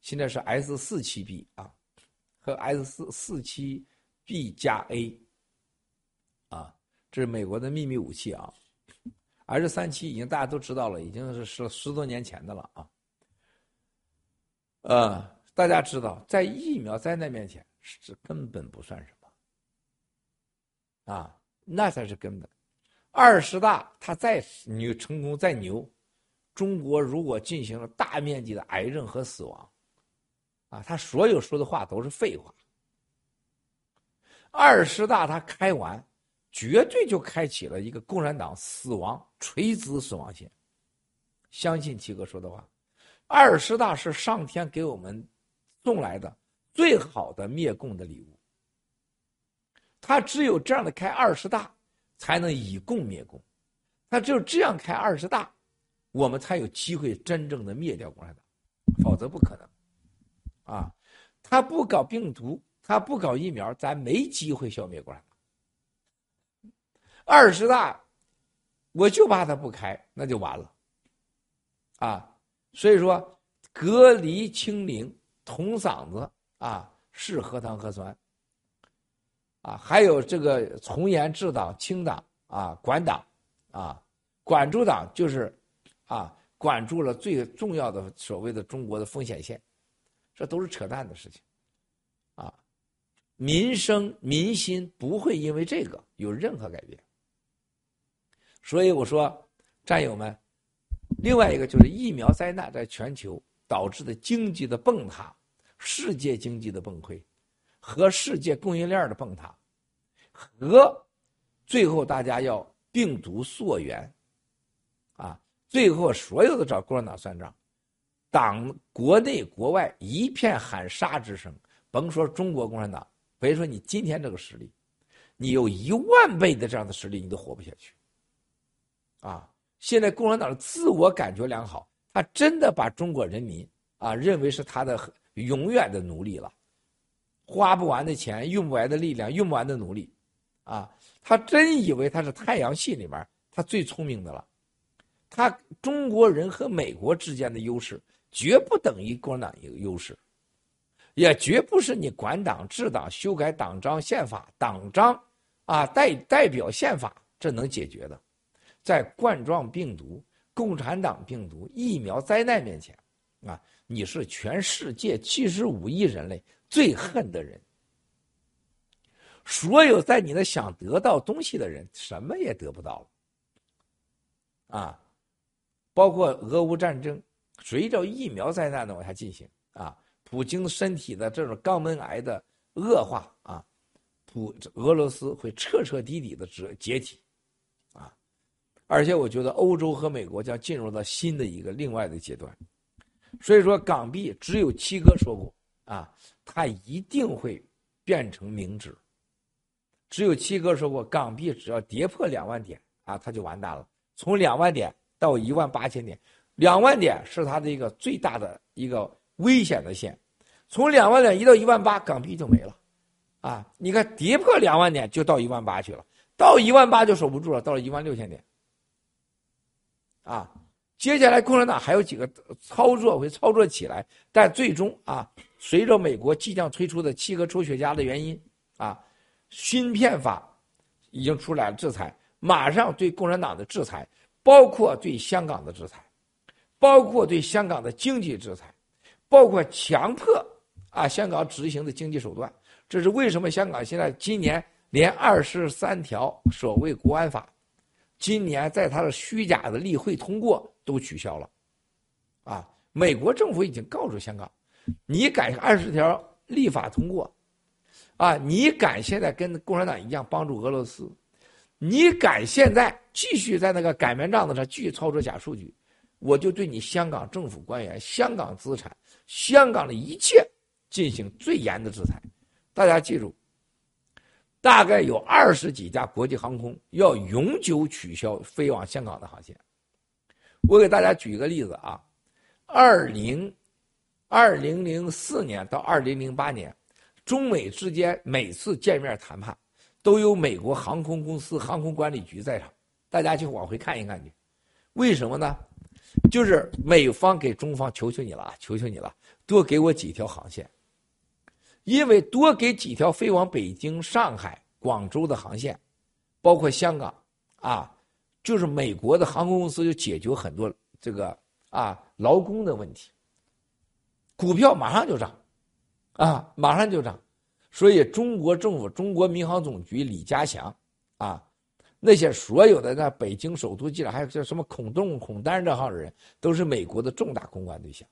现在是 S 四七 B 啊，和 S 四四七 B 加 A 啊，这是美国的秘密武器啊。S 三七已经大家都知道了，已经是十十多年前的了啊。呃，大家知道，在疫苗灾难面前，是根本不算什么啊，那才是根本。二十大他再牛成功再牛，中国如果进行了大面积的癌症和死亡。啊，他所有说的话都是废话。二十大他开完，绝对就开启了一个共产党死亡垂直死亡线。相信七哥说的话，二十大是上天给我们送来的最好的灭共的礼物。他只有这样的开二十大，才能以共灭共。他只有这样开二十大，我们才有机会真正的灭掉共产党，否则不可能。啊，他不搞病毒，他不搞疫苗，咱没机会消灭共产党。二十大，我就怕他不开，那就完了。啊，所以说隔离清零，捅嗓子啊，是核糖核酸。啊，还有这个从严治党清党啊管党啊管住党就是啊管住了最重要的所谓的中国的风险线，这都是扯淡的事情啊！民生民心不会因为这个有任何改变。所以我说，战友们，另外一个就是疫苗灾难在全球导致的经济的崩塌，世界经济的崩溃，和世界供应链的崩塌，和最后大家要病毒溯源，啊，最后所有的找共产党算账，党国内国外一片喊杀之声，甭说中国共产党，别说你今天这个实力，你有一万倍的这样的实力，你都活不下去。啊，现在共产党自我感觉良好，他真的把中国人民啊认为是他的永远的奴隶了，花不完的钱，用不完的力量，用不完的努力，啊，他真以为他是太阳系里面他最聪明的了，他中国人和美国之间的优势绝不等于共产党一个优势，也绝不是你管党治党、修改党章宪法、党章啊代代表宪法这能解决的。在冠状病毒、共产党病毒、疫苗灾难面前，啊，你是全世界七十五亿人类最恨的人。所有在你那想得到东西的人，什么也得不到了。啊，包括俄乌战争，随着疫苗灾难的往下进行，啊，普京身体的这种肛门癌的恶化，啊，普俄罗斯会彻彻底底的解解体。而且我觉得欧洲和美国将进入到新的一个另外的阶段，所以说港币只有七哥说过啊，它一定会变成明纸。只有七哥说过，港币只要跌破两万点啊，它就完蛋了。从两万点到一万八千点，两万点是它的一个最大的一个危险的线。从两万点一到一万八，港币就没了，啊，你看跌破两万点就到一万八去了，到一万八就守不住了，到了一万六千点。啊，接下来共产党还有几个操作会操作起来，但最终啊，随着美国即将推出的七个抽雪茄的原因啊，芯片法已经出来了制裁，马上对共产党的制裁，包括对香港的制裁，包括对香港的经济制裁，包括强迫啊香港执行的经济手段，这是为什么香港现在今年连二十三条所谓国安法。今年在他的虚假的例会通过都取消了，啊，美国政府已经告诉香港，你敢二十条立法通过，啊，你敢现在跟共产党一样帮助俄罗斯，你敢现在继续在那个擀面杖子上继续操作假数据，我就对你香港政府官员、香港资产、香港的一切进行最严的制裁。大家记住。大概有二十几家国际航空要永久取消飞往香港的航线。我给大家举一个例子啊，二零二零零四年到二零零八年，中美之间每次见面谈判，都有美国航空公司航空管理局在场，大家去往回看一看去。为什么呢？就是美方给中方求求你了啊，求求你了，多给我几条航线。因为多给几条飞往北京、上海、广州的航线，包括香港，啊，就是美国的航空公司就解决很多这个啊劳工的问题，股票马上就涨，啊，马上就涨，所以中国政府、中国民航总局李家祥，啊，那些所有的那北京首都记者，还有叫什么孔栋、孔丹这号人，都是美国的重大公关对象，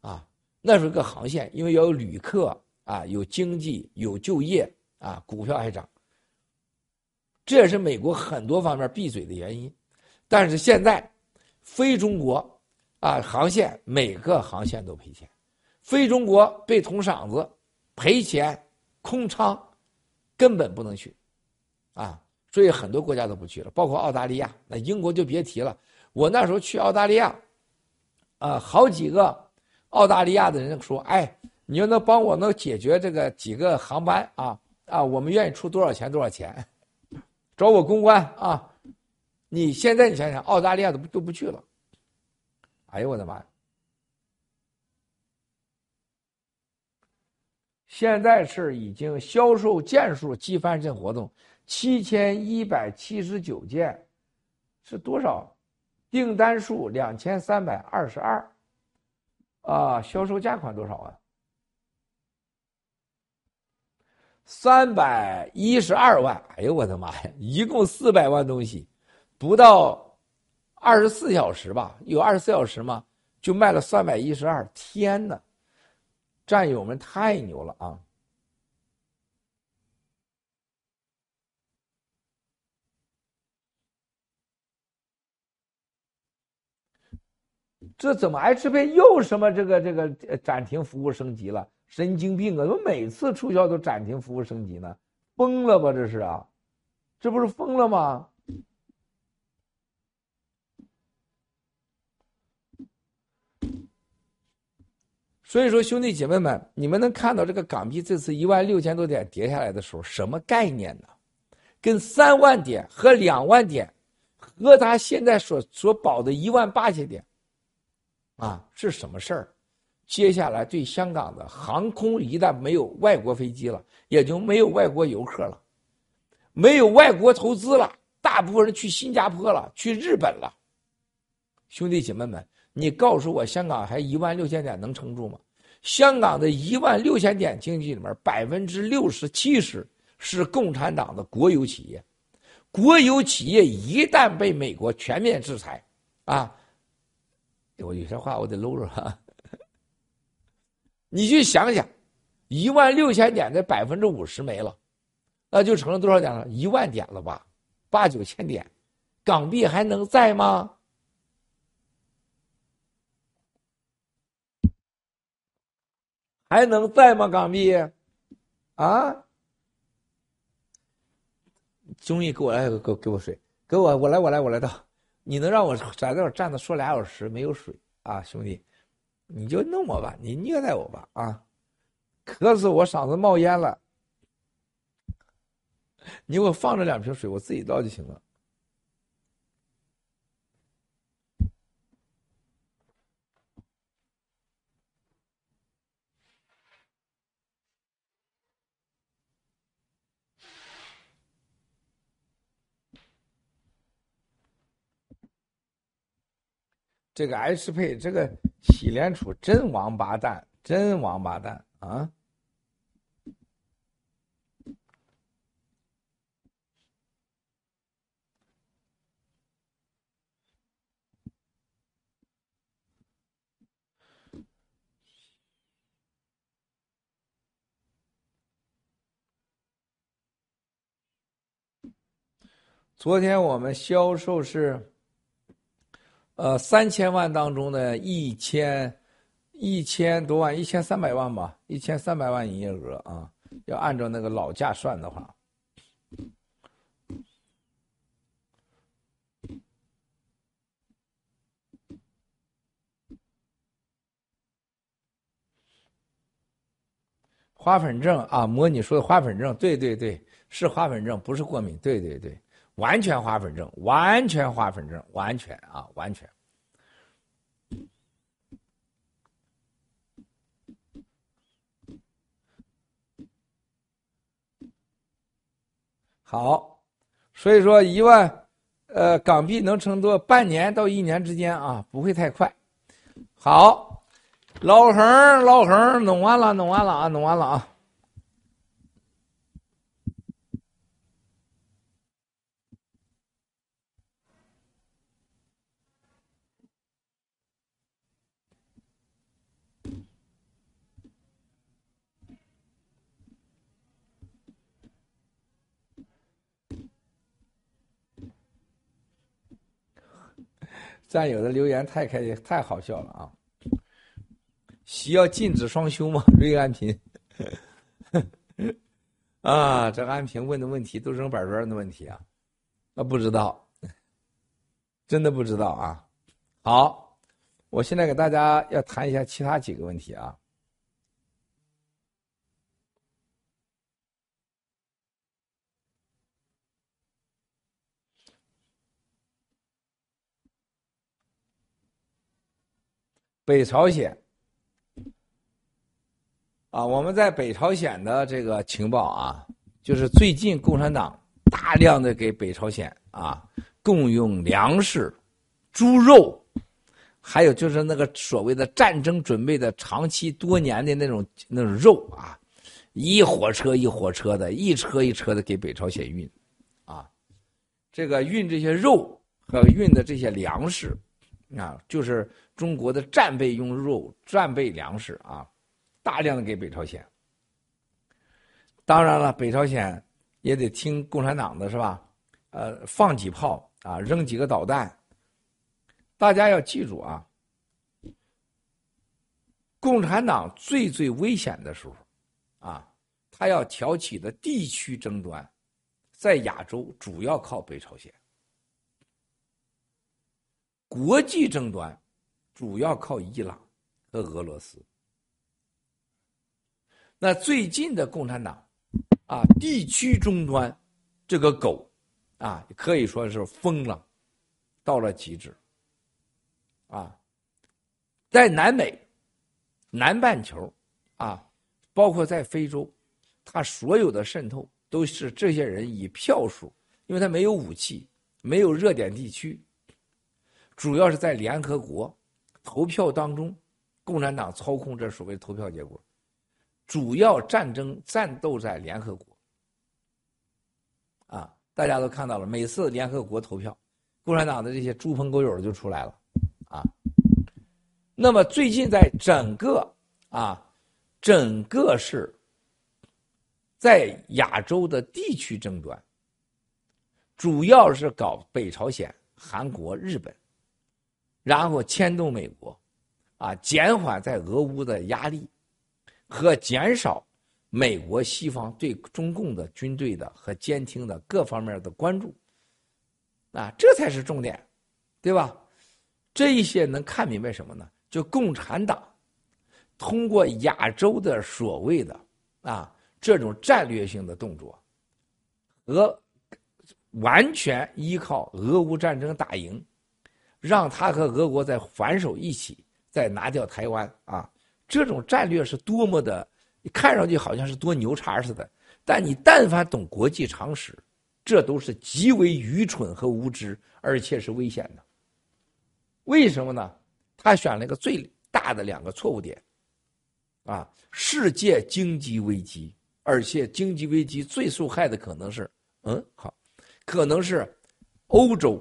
啊，那是个航线，因为要有旅客。啊，有经济，有就业，啊，股票还涨，这也是美国很多方面闭嘴的原因。但是现在，非中国啊航线每个航线都赔钱，非中国被捅嗓子，赔钱，空仓，根本不能去，啊，所以很多国家都不去了，包括澳大利亚，那英国就别提了。我那时候去澳大利亚，啊，好几个澳大利亚的人说，哎。你要能帮我能解决这个几个航班啊啊，我们愿意出多少钱多少钱，找我公关啊！你现在你想想，澳大利亚都都不去了。哎呦我的妈呀！现在是已经销售件数，机翻身活动七千一百七十九件，是多少？订单数两千三百二十二，啊，销售价款多少啊？三百一十二万。哎呦我的妈呀！一共四百万东西，不到二十四小时吧？有二十四小时吗？就卖了三百一十二。天哪！战友们太牛了啊！这怎么 H 配又什么这个这个暂停服务升级了？神经病啊！怎么每次促销都暂停服务升级呢？疯了吧这是啊？这不是疯了吗？所以说兄弟姐妹们，你们能看到这个港币这次一万六千多点跌下来的时候，什么概念呢？跟三万点和两万点，和他现在所所保的一万八千点。啊，是什么事儿？接下来对香港的航空一旦没有外国飞机了，也就没有外国游客了，没有外国投资了，大部分人去新加坡了，去日本了。兄弟姐妹们，你告诉我，香港还一万六千点能撑住吗？香港的一万六千点经济里面，百分之六十七十是共产党的国有企业，国有企业一旦被美国全面制裁，啊。我有些话我得搂着哈，你去想想，一万六千点的百分之五十没了，那就成了多少点了？一万点了吧，八九千点，港币还能在吗？还能在吗？港币？啊？终于给我来个给给我水，给我我来我来我来倒。你能让我在这儿站着说俩小时没有水啊，兄弟，你就弄我吧，你虐待我吧啊，渴死我嗓子冒烟了，*laughs* 你给我放着两瓶水，我自己倒就行了。这个 H 配，这个喜联储真王八蛋，真王八蛋啊！昨天我们销售是。呃，三千万当中的一千一千多万，一千三百万吧，一千三百万营业额啊，要按照那个老价算的话，花粉症啊，模拟说的花粉症，对对对，是花粉症，不是过敏，对对对。完全花粉症，完全花粉症，完全啊，完全。好，所以说一万，呃，港币能撑多半年到一年之间啊，不会太快。好，老恒，老恒，弄完了，弄完了啊，弄完了啊。战友的留言太开心，太好笑了啊！需要禁止双休吗？*laughs* 瑞安平，*laughs* 啊，这安平问的问题都是板砖的问题啊，那不知道，真的不知道啊。好，我现在给大家要谈一下其他几个问题啊。北朝鲜。啊，我们在北朝鲜的这个情报啊，就是最近共产党大量的给北朝鲜啊供应粮食、猪肉，还有就是那个所谓的战争准备的长期多年的那种那种肉啊，一火车一火车的，一车一车的给北朝鲜运，啊，这个运这些肉和运的这些粮食，啊，就是中国的战备用肉、战备粮食啊，大量的给北朝鲜。当然了，北朝鲜也得听共产党的是吧？呃，放几炮啊，扔几个导弹。大家要记住啊，共产党最最危险的时候，啊，他要挑起的地区争端，在亚洲主要靠北朝鲜；国际争端主要靠伊朗和俄罗斯。那最近的共产党。啊，地区终端，这个狗，啊，可以说是疯了，到了极致。啊，在南美、南半球，啊，包括在非洲，他所有的渗透都是这些人以票数，因为他没有武器，没有热点地区，主要是在联合国投票当中，共产党操控这所谓投票结果。主要战争战斗在联合国，啊，大家都看到了，每次联合国投票，共产党的这些猪朋狗友就出来了，啊，那么最近在整个啊，整个是，在亚洲的地区争端，主要是搞北朝鲜、韩国、日本，然后牵动美国，啊，减缓在俄乌的压力。和减少美国西方对中共的军队的和监听的各方面的关注，啊，这才是重点，对吧？这一些能看明白什么呢？就共产党通过亚洲的所谓的啊这种战略性的动作，俄完全依靠俄乌战争打赢，让他和俄国再反手一起，再拿掉台湾啊。这种战略是多么的，看上去好像是多牛叉似的，但你但凡懂国际常识，这都是极为愚蠢和无知，而且是危险的。为什么呢？他选了一个最大的两个错误点，啊，世界经济危机，而且经济危机最受害的可能是，嗯，好，可能是欧洲、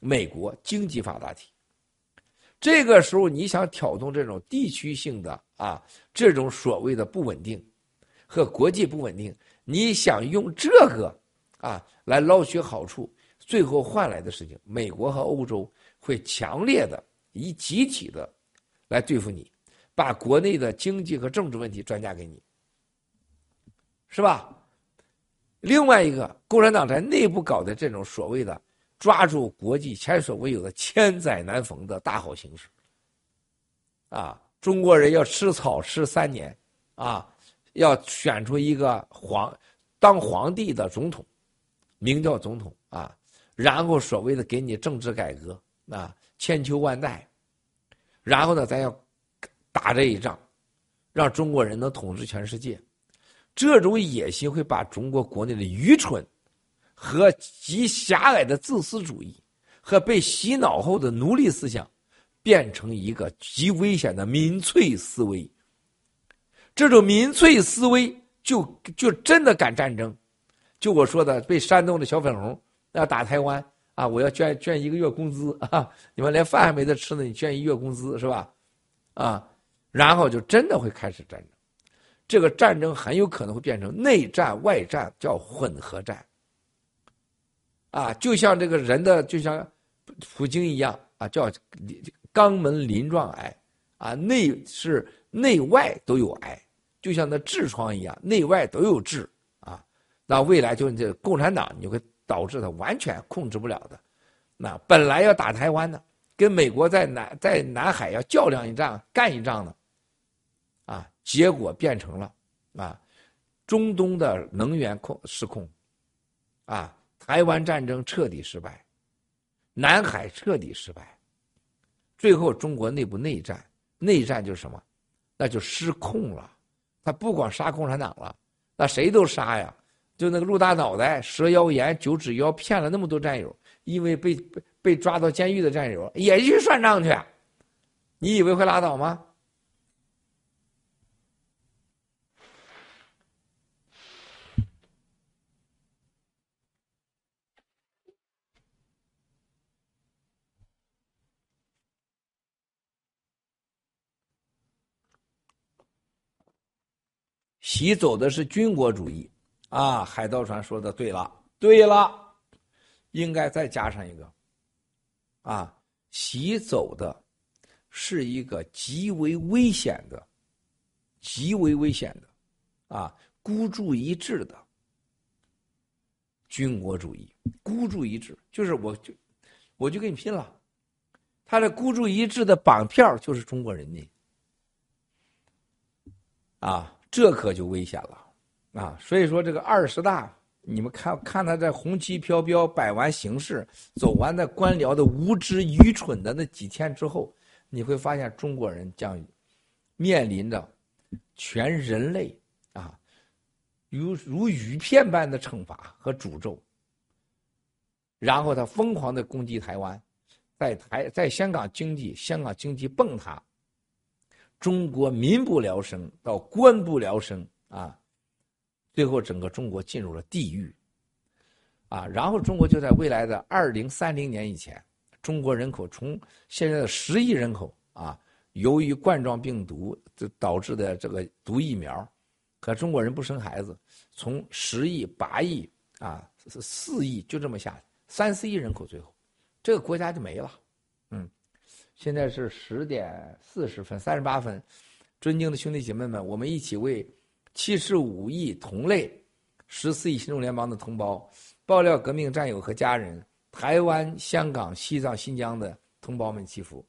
美国经济发达体。这个时候，你想挑动这种地区性的啊，这种所谓的不稳定和国际不稳定，你想用这个啊来捞取好处，最后换来的事情，美国和欧洲会强烈的以集体的来对付你，把国内的经济和政治问题转嫁给你，是吧？另外一个，共产党在内部搞的这种所谓的。抓住国际前所未有的千载难逢的大好形势，啊！中国人要吃草吃三年，啊，要选出一个皇当皇帝的总统，名叫总统啊，然后所谓的给你政治改革啊，千秋万代，然后呢，咱要打这一仗，让中国人能统治全世界，这种野心会把中国国内的愚蠢。和极狭隘的自私主义，和被洗脑后的奴隶思想，变成一个极危险的民粹思维。这种民粹思维就就真的敢战争，就我说的，被煽动的小粉红要打台湾啊！我要捐捐一个月工资啊！你们连饭还没得吃呢，你捐一月工资是吧？啊，然后就真的会开始战争。这个战争很有可能会变成内战外战，叫混合战。啊，就像这个人的，就像普京一样啊，叫肛门鳞状癌啊，内是内外都有癌，就像那痔疮一样，内外都有痔啊。那未来就这共产党，你会导致他完全控制不了的。那本来要打台湾的，跟美国在南在南海要较量一仗，干一仗呢，啊，结果变成了啊，中东的能源控失控，啊。台湾战争彻底失败，南海彻底失败，最后中国内部内战，内战就是什么？那就失控了。他不光杀共产党了，那谁都杀呀。就那个陆大脑袋、蛇妖炎、九指妖骗了那么多战友，因为被被抓到监狱的战友也去算账去，你以为会拉倒吗？习走的是军国主义，啊，海盗船说的对了，对了，应该再加上一个，啊，习走的是一个极为危险的、极为危险的，啊，孤注一掷的军国主义，孤注一掷就是我就我就跟你拼了，他的孤注一掷的绑票就是中国人民，啊。这可就危险了，啊！所以说这个二十大，你们看看他在红旗飘飘摆完形式，走完那官僚的无知愚蠢的那几天之后，你会发现中国人将面临着全人类啊，如如雨片般的惩罚和诅咒。然后他疯狂的攻击台湾，在台在香港经济，香港经济崩塌。中国民不聊生到官不聊生啊，最后整个中国进入了地狱，啊，然后中国就在未来的二零三零年以前，中国人口从现在的十亿人口啊，由于冠状病毒导致的这个毒疫苗，可中国人不生孩子，从十亿八亿啊四亿就这么下，三四亿人口最后，这个国家就没了，嗯。现在是十点四十分，三十八分。尊敬的兄弟姐妹们，我们一起为七十五亿同类、十四亿新中联邦的同胞、爆料革命战友和家人、台湾、香港、西藏、新疆的同胞们祈福。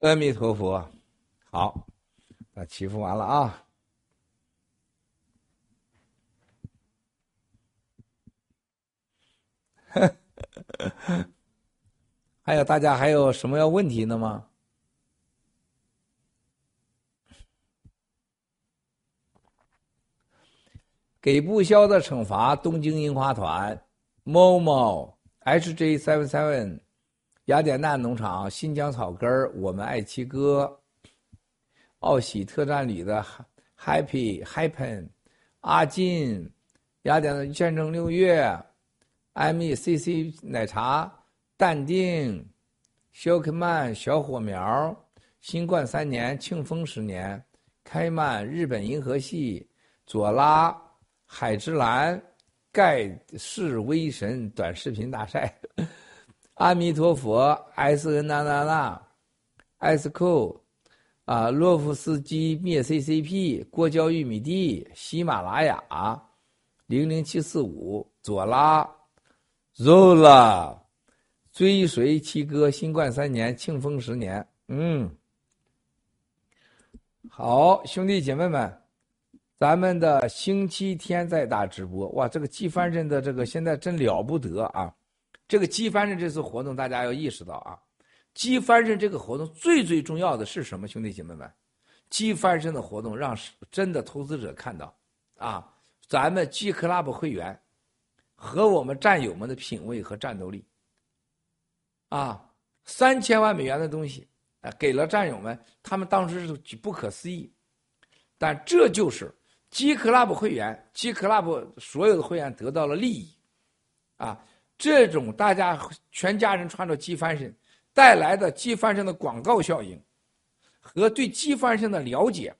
阿弥陀佛，好，那祈福完了啊。*laughs* 还有大家还有什么要问题的吗？给不肖的惩罚，东京樱花团，某某 HJ seven seven。雅典娜农场、新疆草根我们爱七哥，奥喜特战里的 Happy Happen，阿金，雅典的见证六月，MECC 奶茶，淡定，肖克曼小火苗，新冠三年庆丰十年，开曼日本银河系，左拉海之蓝，盖世威神短视频大赛。阿弥陀佛，S N 娜娜娜，S Q，啊，洛夫斯基灭 C C P，过焦玉米地，喜马拉雅，零零七四五，左拉，Zola，追随七哥，新冠三年，庆丰十年，嗯，好，兄弟姐妹们，咱们的星期天再打直播，哇，这个季帆人的这个现在真了不得啊！这个激翻身这次活动，大家要意识到啊，激翻身这个活动最最重要的是什么？兄弟姐妹们，激翻身的活动让真的投资者看到，啊，咱们 G Club 会员和我们战友们的品味和战斗力。啊，三千万美元的东西啊，给了战友们，他们当时是不可思议。但这就是 G Club 会员，G Club 所有的会员得到了利益，啊，这种大家全家人穿着机翻身带来的机翻身的广告效应，和对机翻身的了解，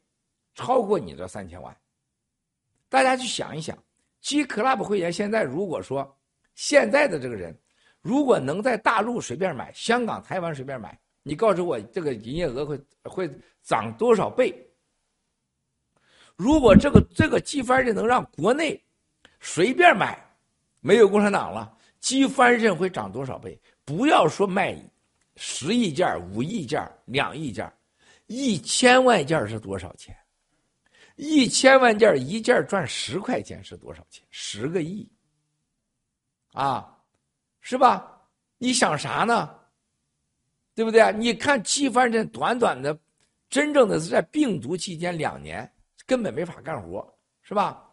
超过你这三千万。大家去想一想，G Club 会员现在如果说现在的这个人。如果能在大陆随便买，香港、台湾随便买，你告诉我这个营业额会会涨多少倍？如果这个这个机翻身能让国内随便买，没有共产党了，机翻身会涨多少倍？不要说卖十亿件、五亿件、两亿件，一千万件是多少钱？一千万件一件赚十块钱是多少钱？十个亿啊！是吧？你想啥呢？对不对？你看七翻身，短短的，真正的是在病毒期间两年，根本没法干活，是吧？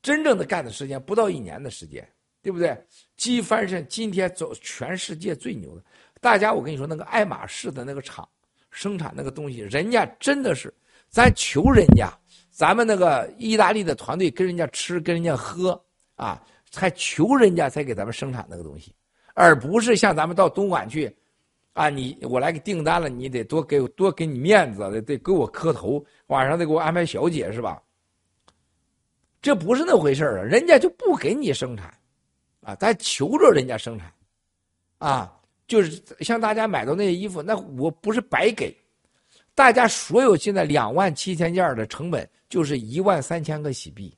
真正的干的时间不到一年的时间，对不对？鸡翻身今天走全世界最牛的，大家我跟你说，那个爱马仕的那个厂生产那个东西，人家真的是，咱求人家，咱们那个意大利的团队跟人家吃，跟人家喝啊，才求人家才给咱们生产那个东西。而不是像咱们到东莞去，啊，你我来给订单了，你得多给多给你面子，得得给我磕头，晚上得给我安排小姐是吧？这不是那回事啊，人家就不给你生产，啊，咱求着人家生产，啊，就是像大家买到那些衣服，那我不是白给，大家所有现在两万七千件的成本就是一万三千个洗币。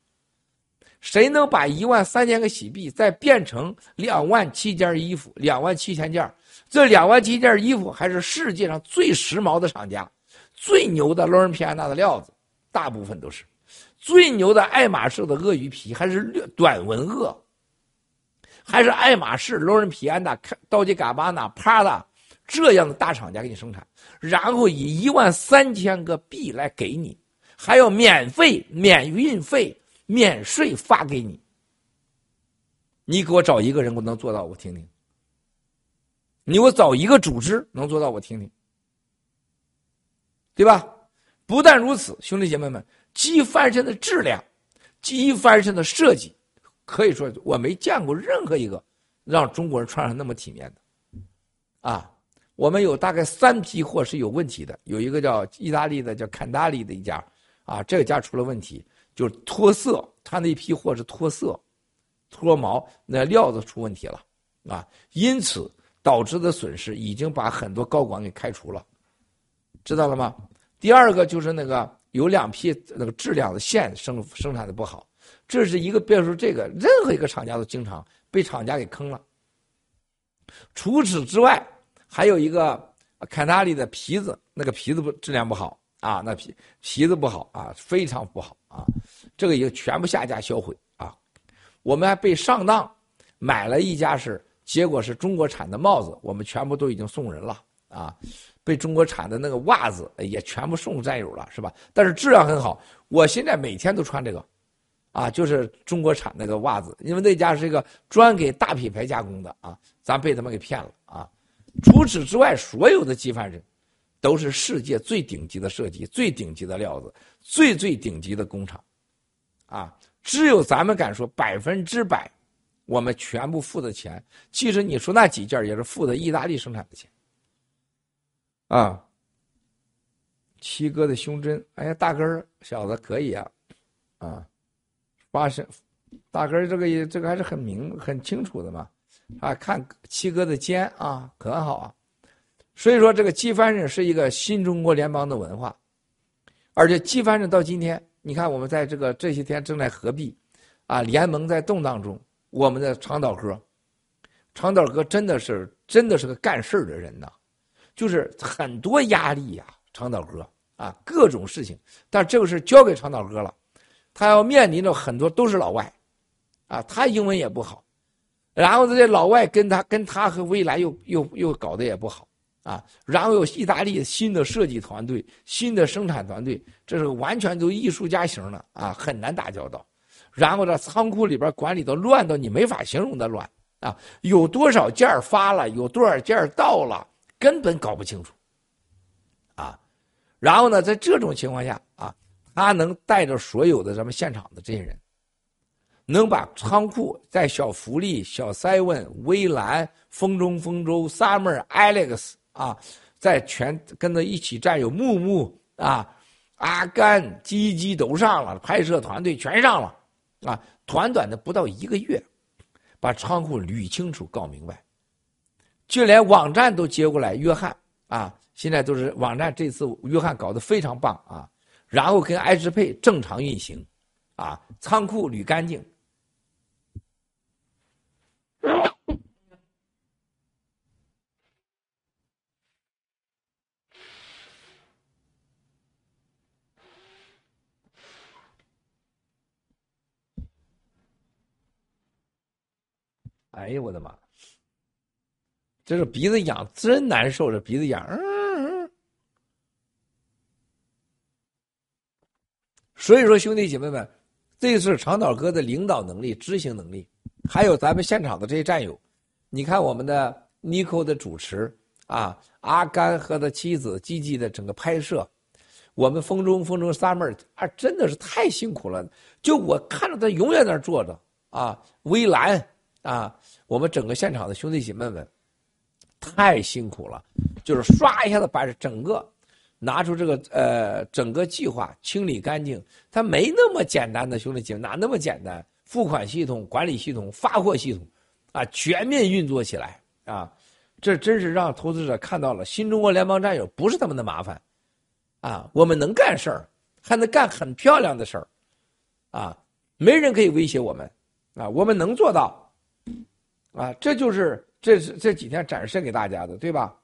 谁能把一万三千个洗币再变成两万七件衣服？两万七千件，这两万七件衣服还是世界上最时髦的厂家，最牛的洛伦皮安娜的料子，大部分都是最牛的爱马仕的鳄鱼皮，还是短纹鳄，还是爱马仕、劳伦皮安娜、道吉嘎巴纳、帕达这样的大厂家给你生产，然后以一万三千个币来给你，还要免费、免运费。免税发给你，你给我找一个人，我能做到，我听听。你给我找一个组织能做到，我听听，对吧？不但如此，兄弟姐妹们，机翻身的质量，机翻身的设计，可以说我没见过任何一个让中国人穿上那么体面的。啊，我们有大概三批货是有问题的，有一个叫意大利的，叫坎达利的一家，啊，这个家出了问题。就是脱色，他那批货是脱色、脱毛，那料子出问题了啊，因此导致的损失已经把很多高管给开除了，知道了吗？第二个就是那个有两批那个质量的线生生产的不好，这是一个别说这个，任何一个厂家都经常被厂家给坑了。除此之外，还有一个坎纳利的皮子，那个皮子不质量不好。啊，那皮皮子不好啊，非常不好啊，这个已经全部下架销毁啊。我们还被上当，买了一家是，结果是中国产的帽子，我们全部都已经送人了啊。被中国产的那个袜子也全部送战友了，是吧？但是质量很好，我现在每天都穿这个，啊，就是中国产那个袜子，因为那家是一个专给大品牌加工的啊，咱被他们给骗了啊。除此之外，所有的机翻人。都是世界最顶级的设计、最顶级的料子、最最顶级的工厂，啊！只有咱们敢说百分之百，我们全部付的钱，其实你说那几件也是付的意大利生产的钱，啊！七哥的胸针，哎呀，大根儿小子可以啊，啊，发生大哥这个也这个还是很明很清楚的嘛，啊，看七哥的肩啊，可好啊。所以说，这个姬翻人是一个新中国联邦的文化，而且姬翻人到今天，你看我们在这个这些天正在合璧，啊，联盟在动荡中，我们的长岛哥，长岛哥真的是真的是个干事的人呐，就是很多压力呀，长岛哥啊，各种事情，但这个事交给长岛哥了，他要面临着很多都是老外，啊，他英文也不好，然后这些老外跟他跟他和未来又又又搞得也不好。啊，然后有意大利新的设计团队、新的生产团队，这是完全都艺术家型的啊，很难打交道。然后这仓库里边管理的乱到你没法形容的乱啊，有多少件发了，有多少件到了，根本搞不清楚，啊，然后呢，在这种情况下啊，他能带着所有的咱们现场的这些人，能把仓库在小福利、小 seven、微蓝、风中风舟、summer、Alex 啊，在全跟他一起战友木木啊。阿甘、鸡鸡都上了，拍摄团队全上了，啊，短短的不到一个月，把仓库捋清楚、搞明白，就连网站都接过来。约翰啊，现在都是网站，这次约翰搞得非常棒啊，然后跟爱支配正常运行，啊，仓库捋干净。哎呀，我的妈！这是鼻子痒，真难受，这鼻子痒。嗯。所以说，兄弟姐妹们，这是长岛哥的领导能力、执行能力，还有咱们现场的这些战友。你看我们的 Nico 的主持啊，阿甘和他妻子积极的整个拍摄，我们风中风中 Summer 啊，真的是太辛苦了。就我看着他永远在那坐着啊，微蓝。啊，我们整个现场的兄弟姐妹们太辛苦了，就是刷一下子把整个拿出这个呃整个计划清理干净，它没那么简单的兄弟姐妹哪那么简单？付款系统、管理系统、发货系统啊，全面运作起来啊，这真是让投资者看到了新中国联邦战友不是他们的麻烦啊，我们能干事儿，还能干很漂亮的事儿啊，没人可以威胁我们啊，我们能做到。啊，这就是这是这几天展示给大家的，对吧？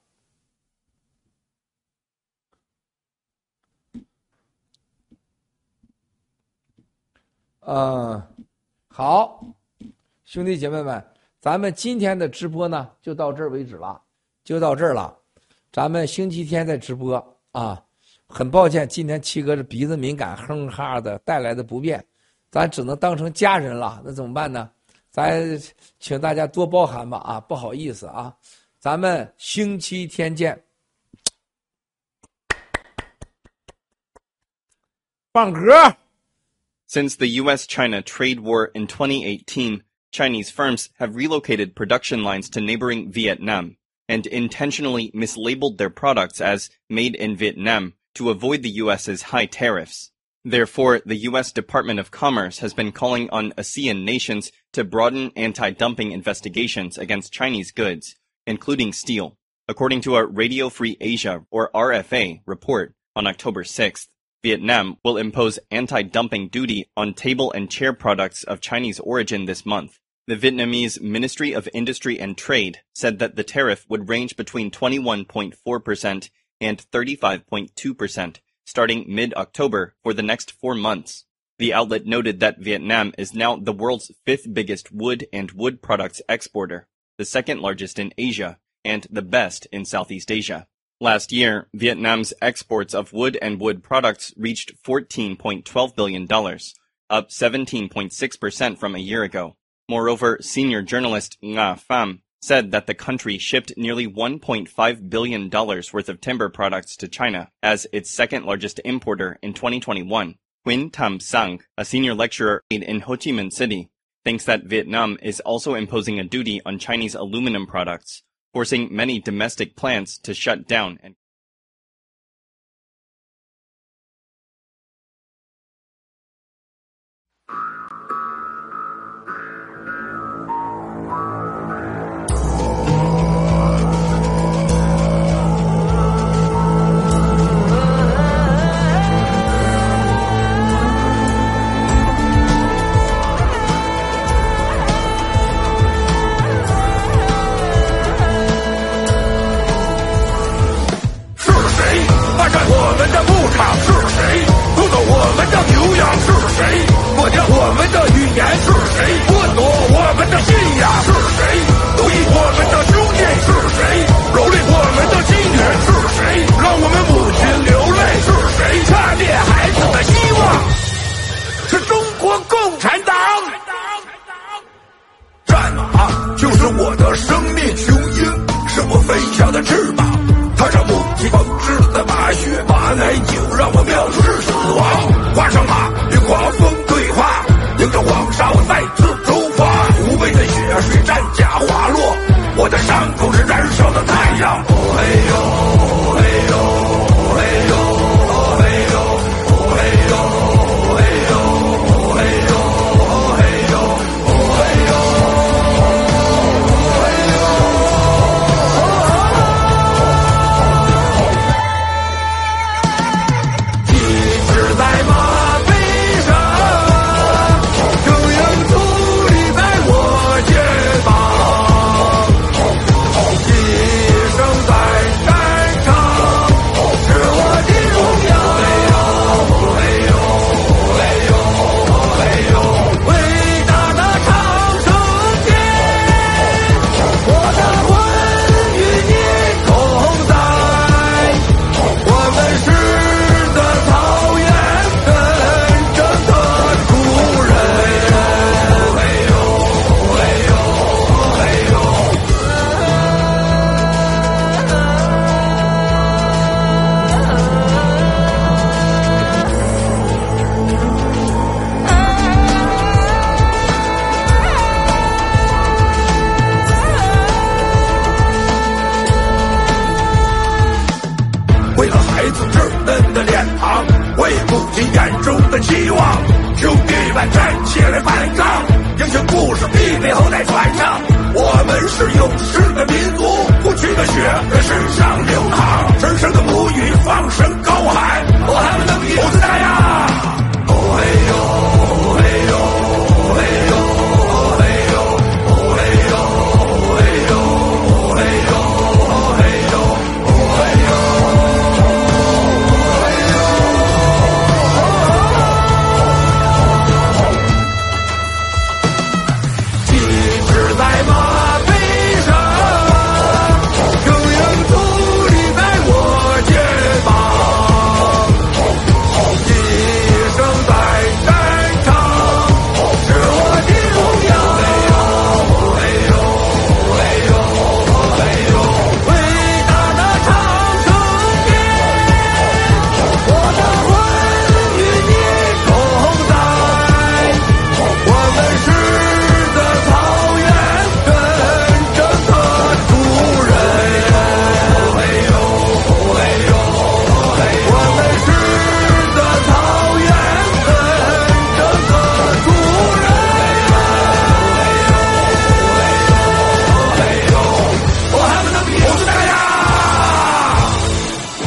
嗯，好，兄弟姐妹们，咱们今天的直播呢就到这儿为止了，就到这儿了。咱们星期天再直播啊。很抱歉，今天七哥这鼻子敏感，哼哈的带来的不便，咱只能当成家人了。那怎么办呢？咱请大家多包涵吧啊，不好意思啊，咱们星期天见。放歌。Since the US-China trade war in 2018, Chinese firms have relocated production lines to neighboring Vietnam and intentionally mislabeled their products as made in Vietnam to avoid the US's high tariffs. Therefore, the U.S. Department of Commerce has been calling on ASEAN nations to broaden anti-dumping investigations against Chinese goods, including steel, according to a Radio Free Asia, or RFA, report on October 6th. Vietnam will impose anti-dumping duty on table and chair products of Chinese origin this month. The Vietnamese Ministry of Industry and Trade said that the tariff would range between 21.4% and 35.2%, starting mid-October for the next four months. The outlet noted that Vietnam is now the world's fifth biggest wood and wood products exporter, the second largest in Asia, and the best in Southeast Asia. Last year, Vietnam's exports of wood and wood products reached $14.12 billion, up 17.6% from a year ago. Moreover, senior journalist Nga Pham said that the country shipped nearly $1.5 billion worth of timber products to China as its second largest importer in 2021. Huynh Tam Sang, a senior lecturer in Ho Chi Minh City, thinks that Vietnam is also imposing a duty on Chinese aluminum products, forcing many domestic plants to shut down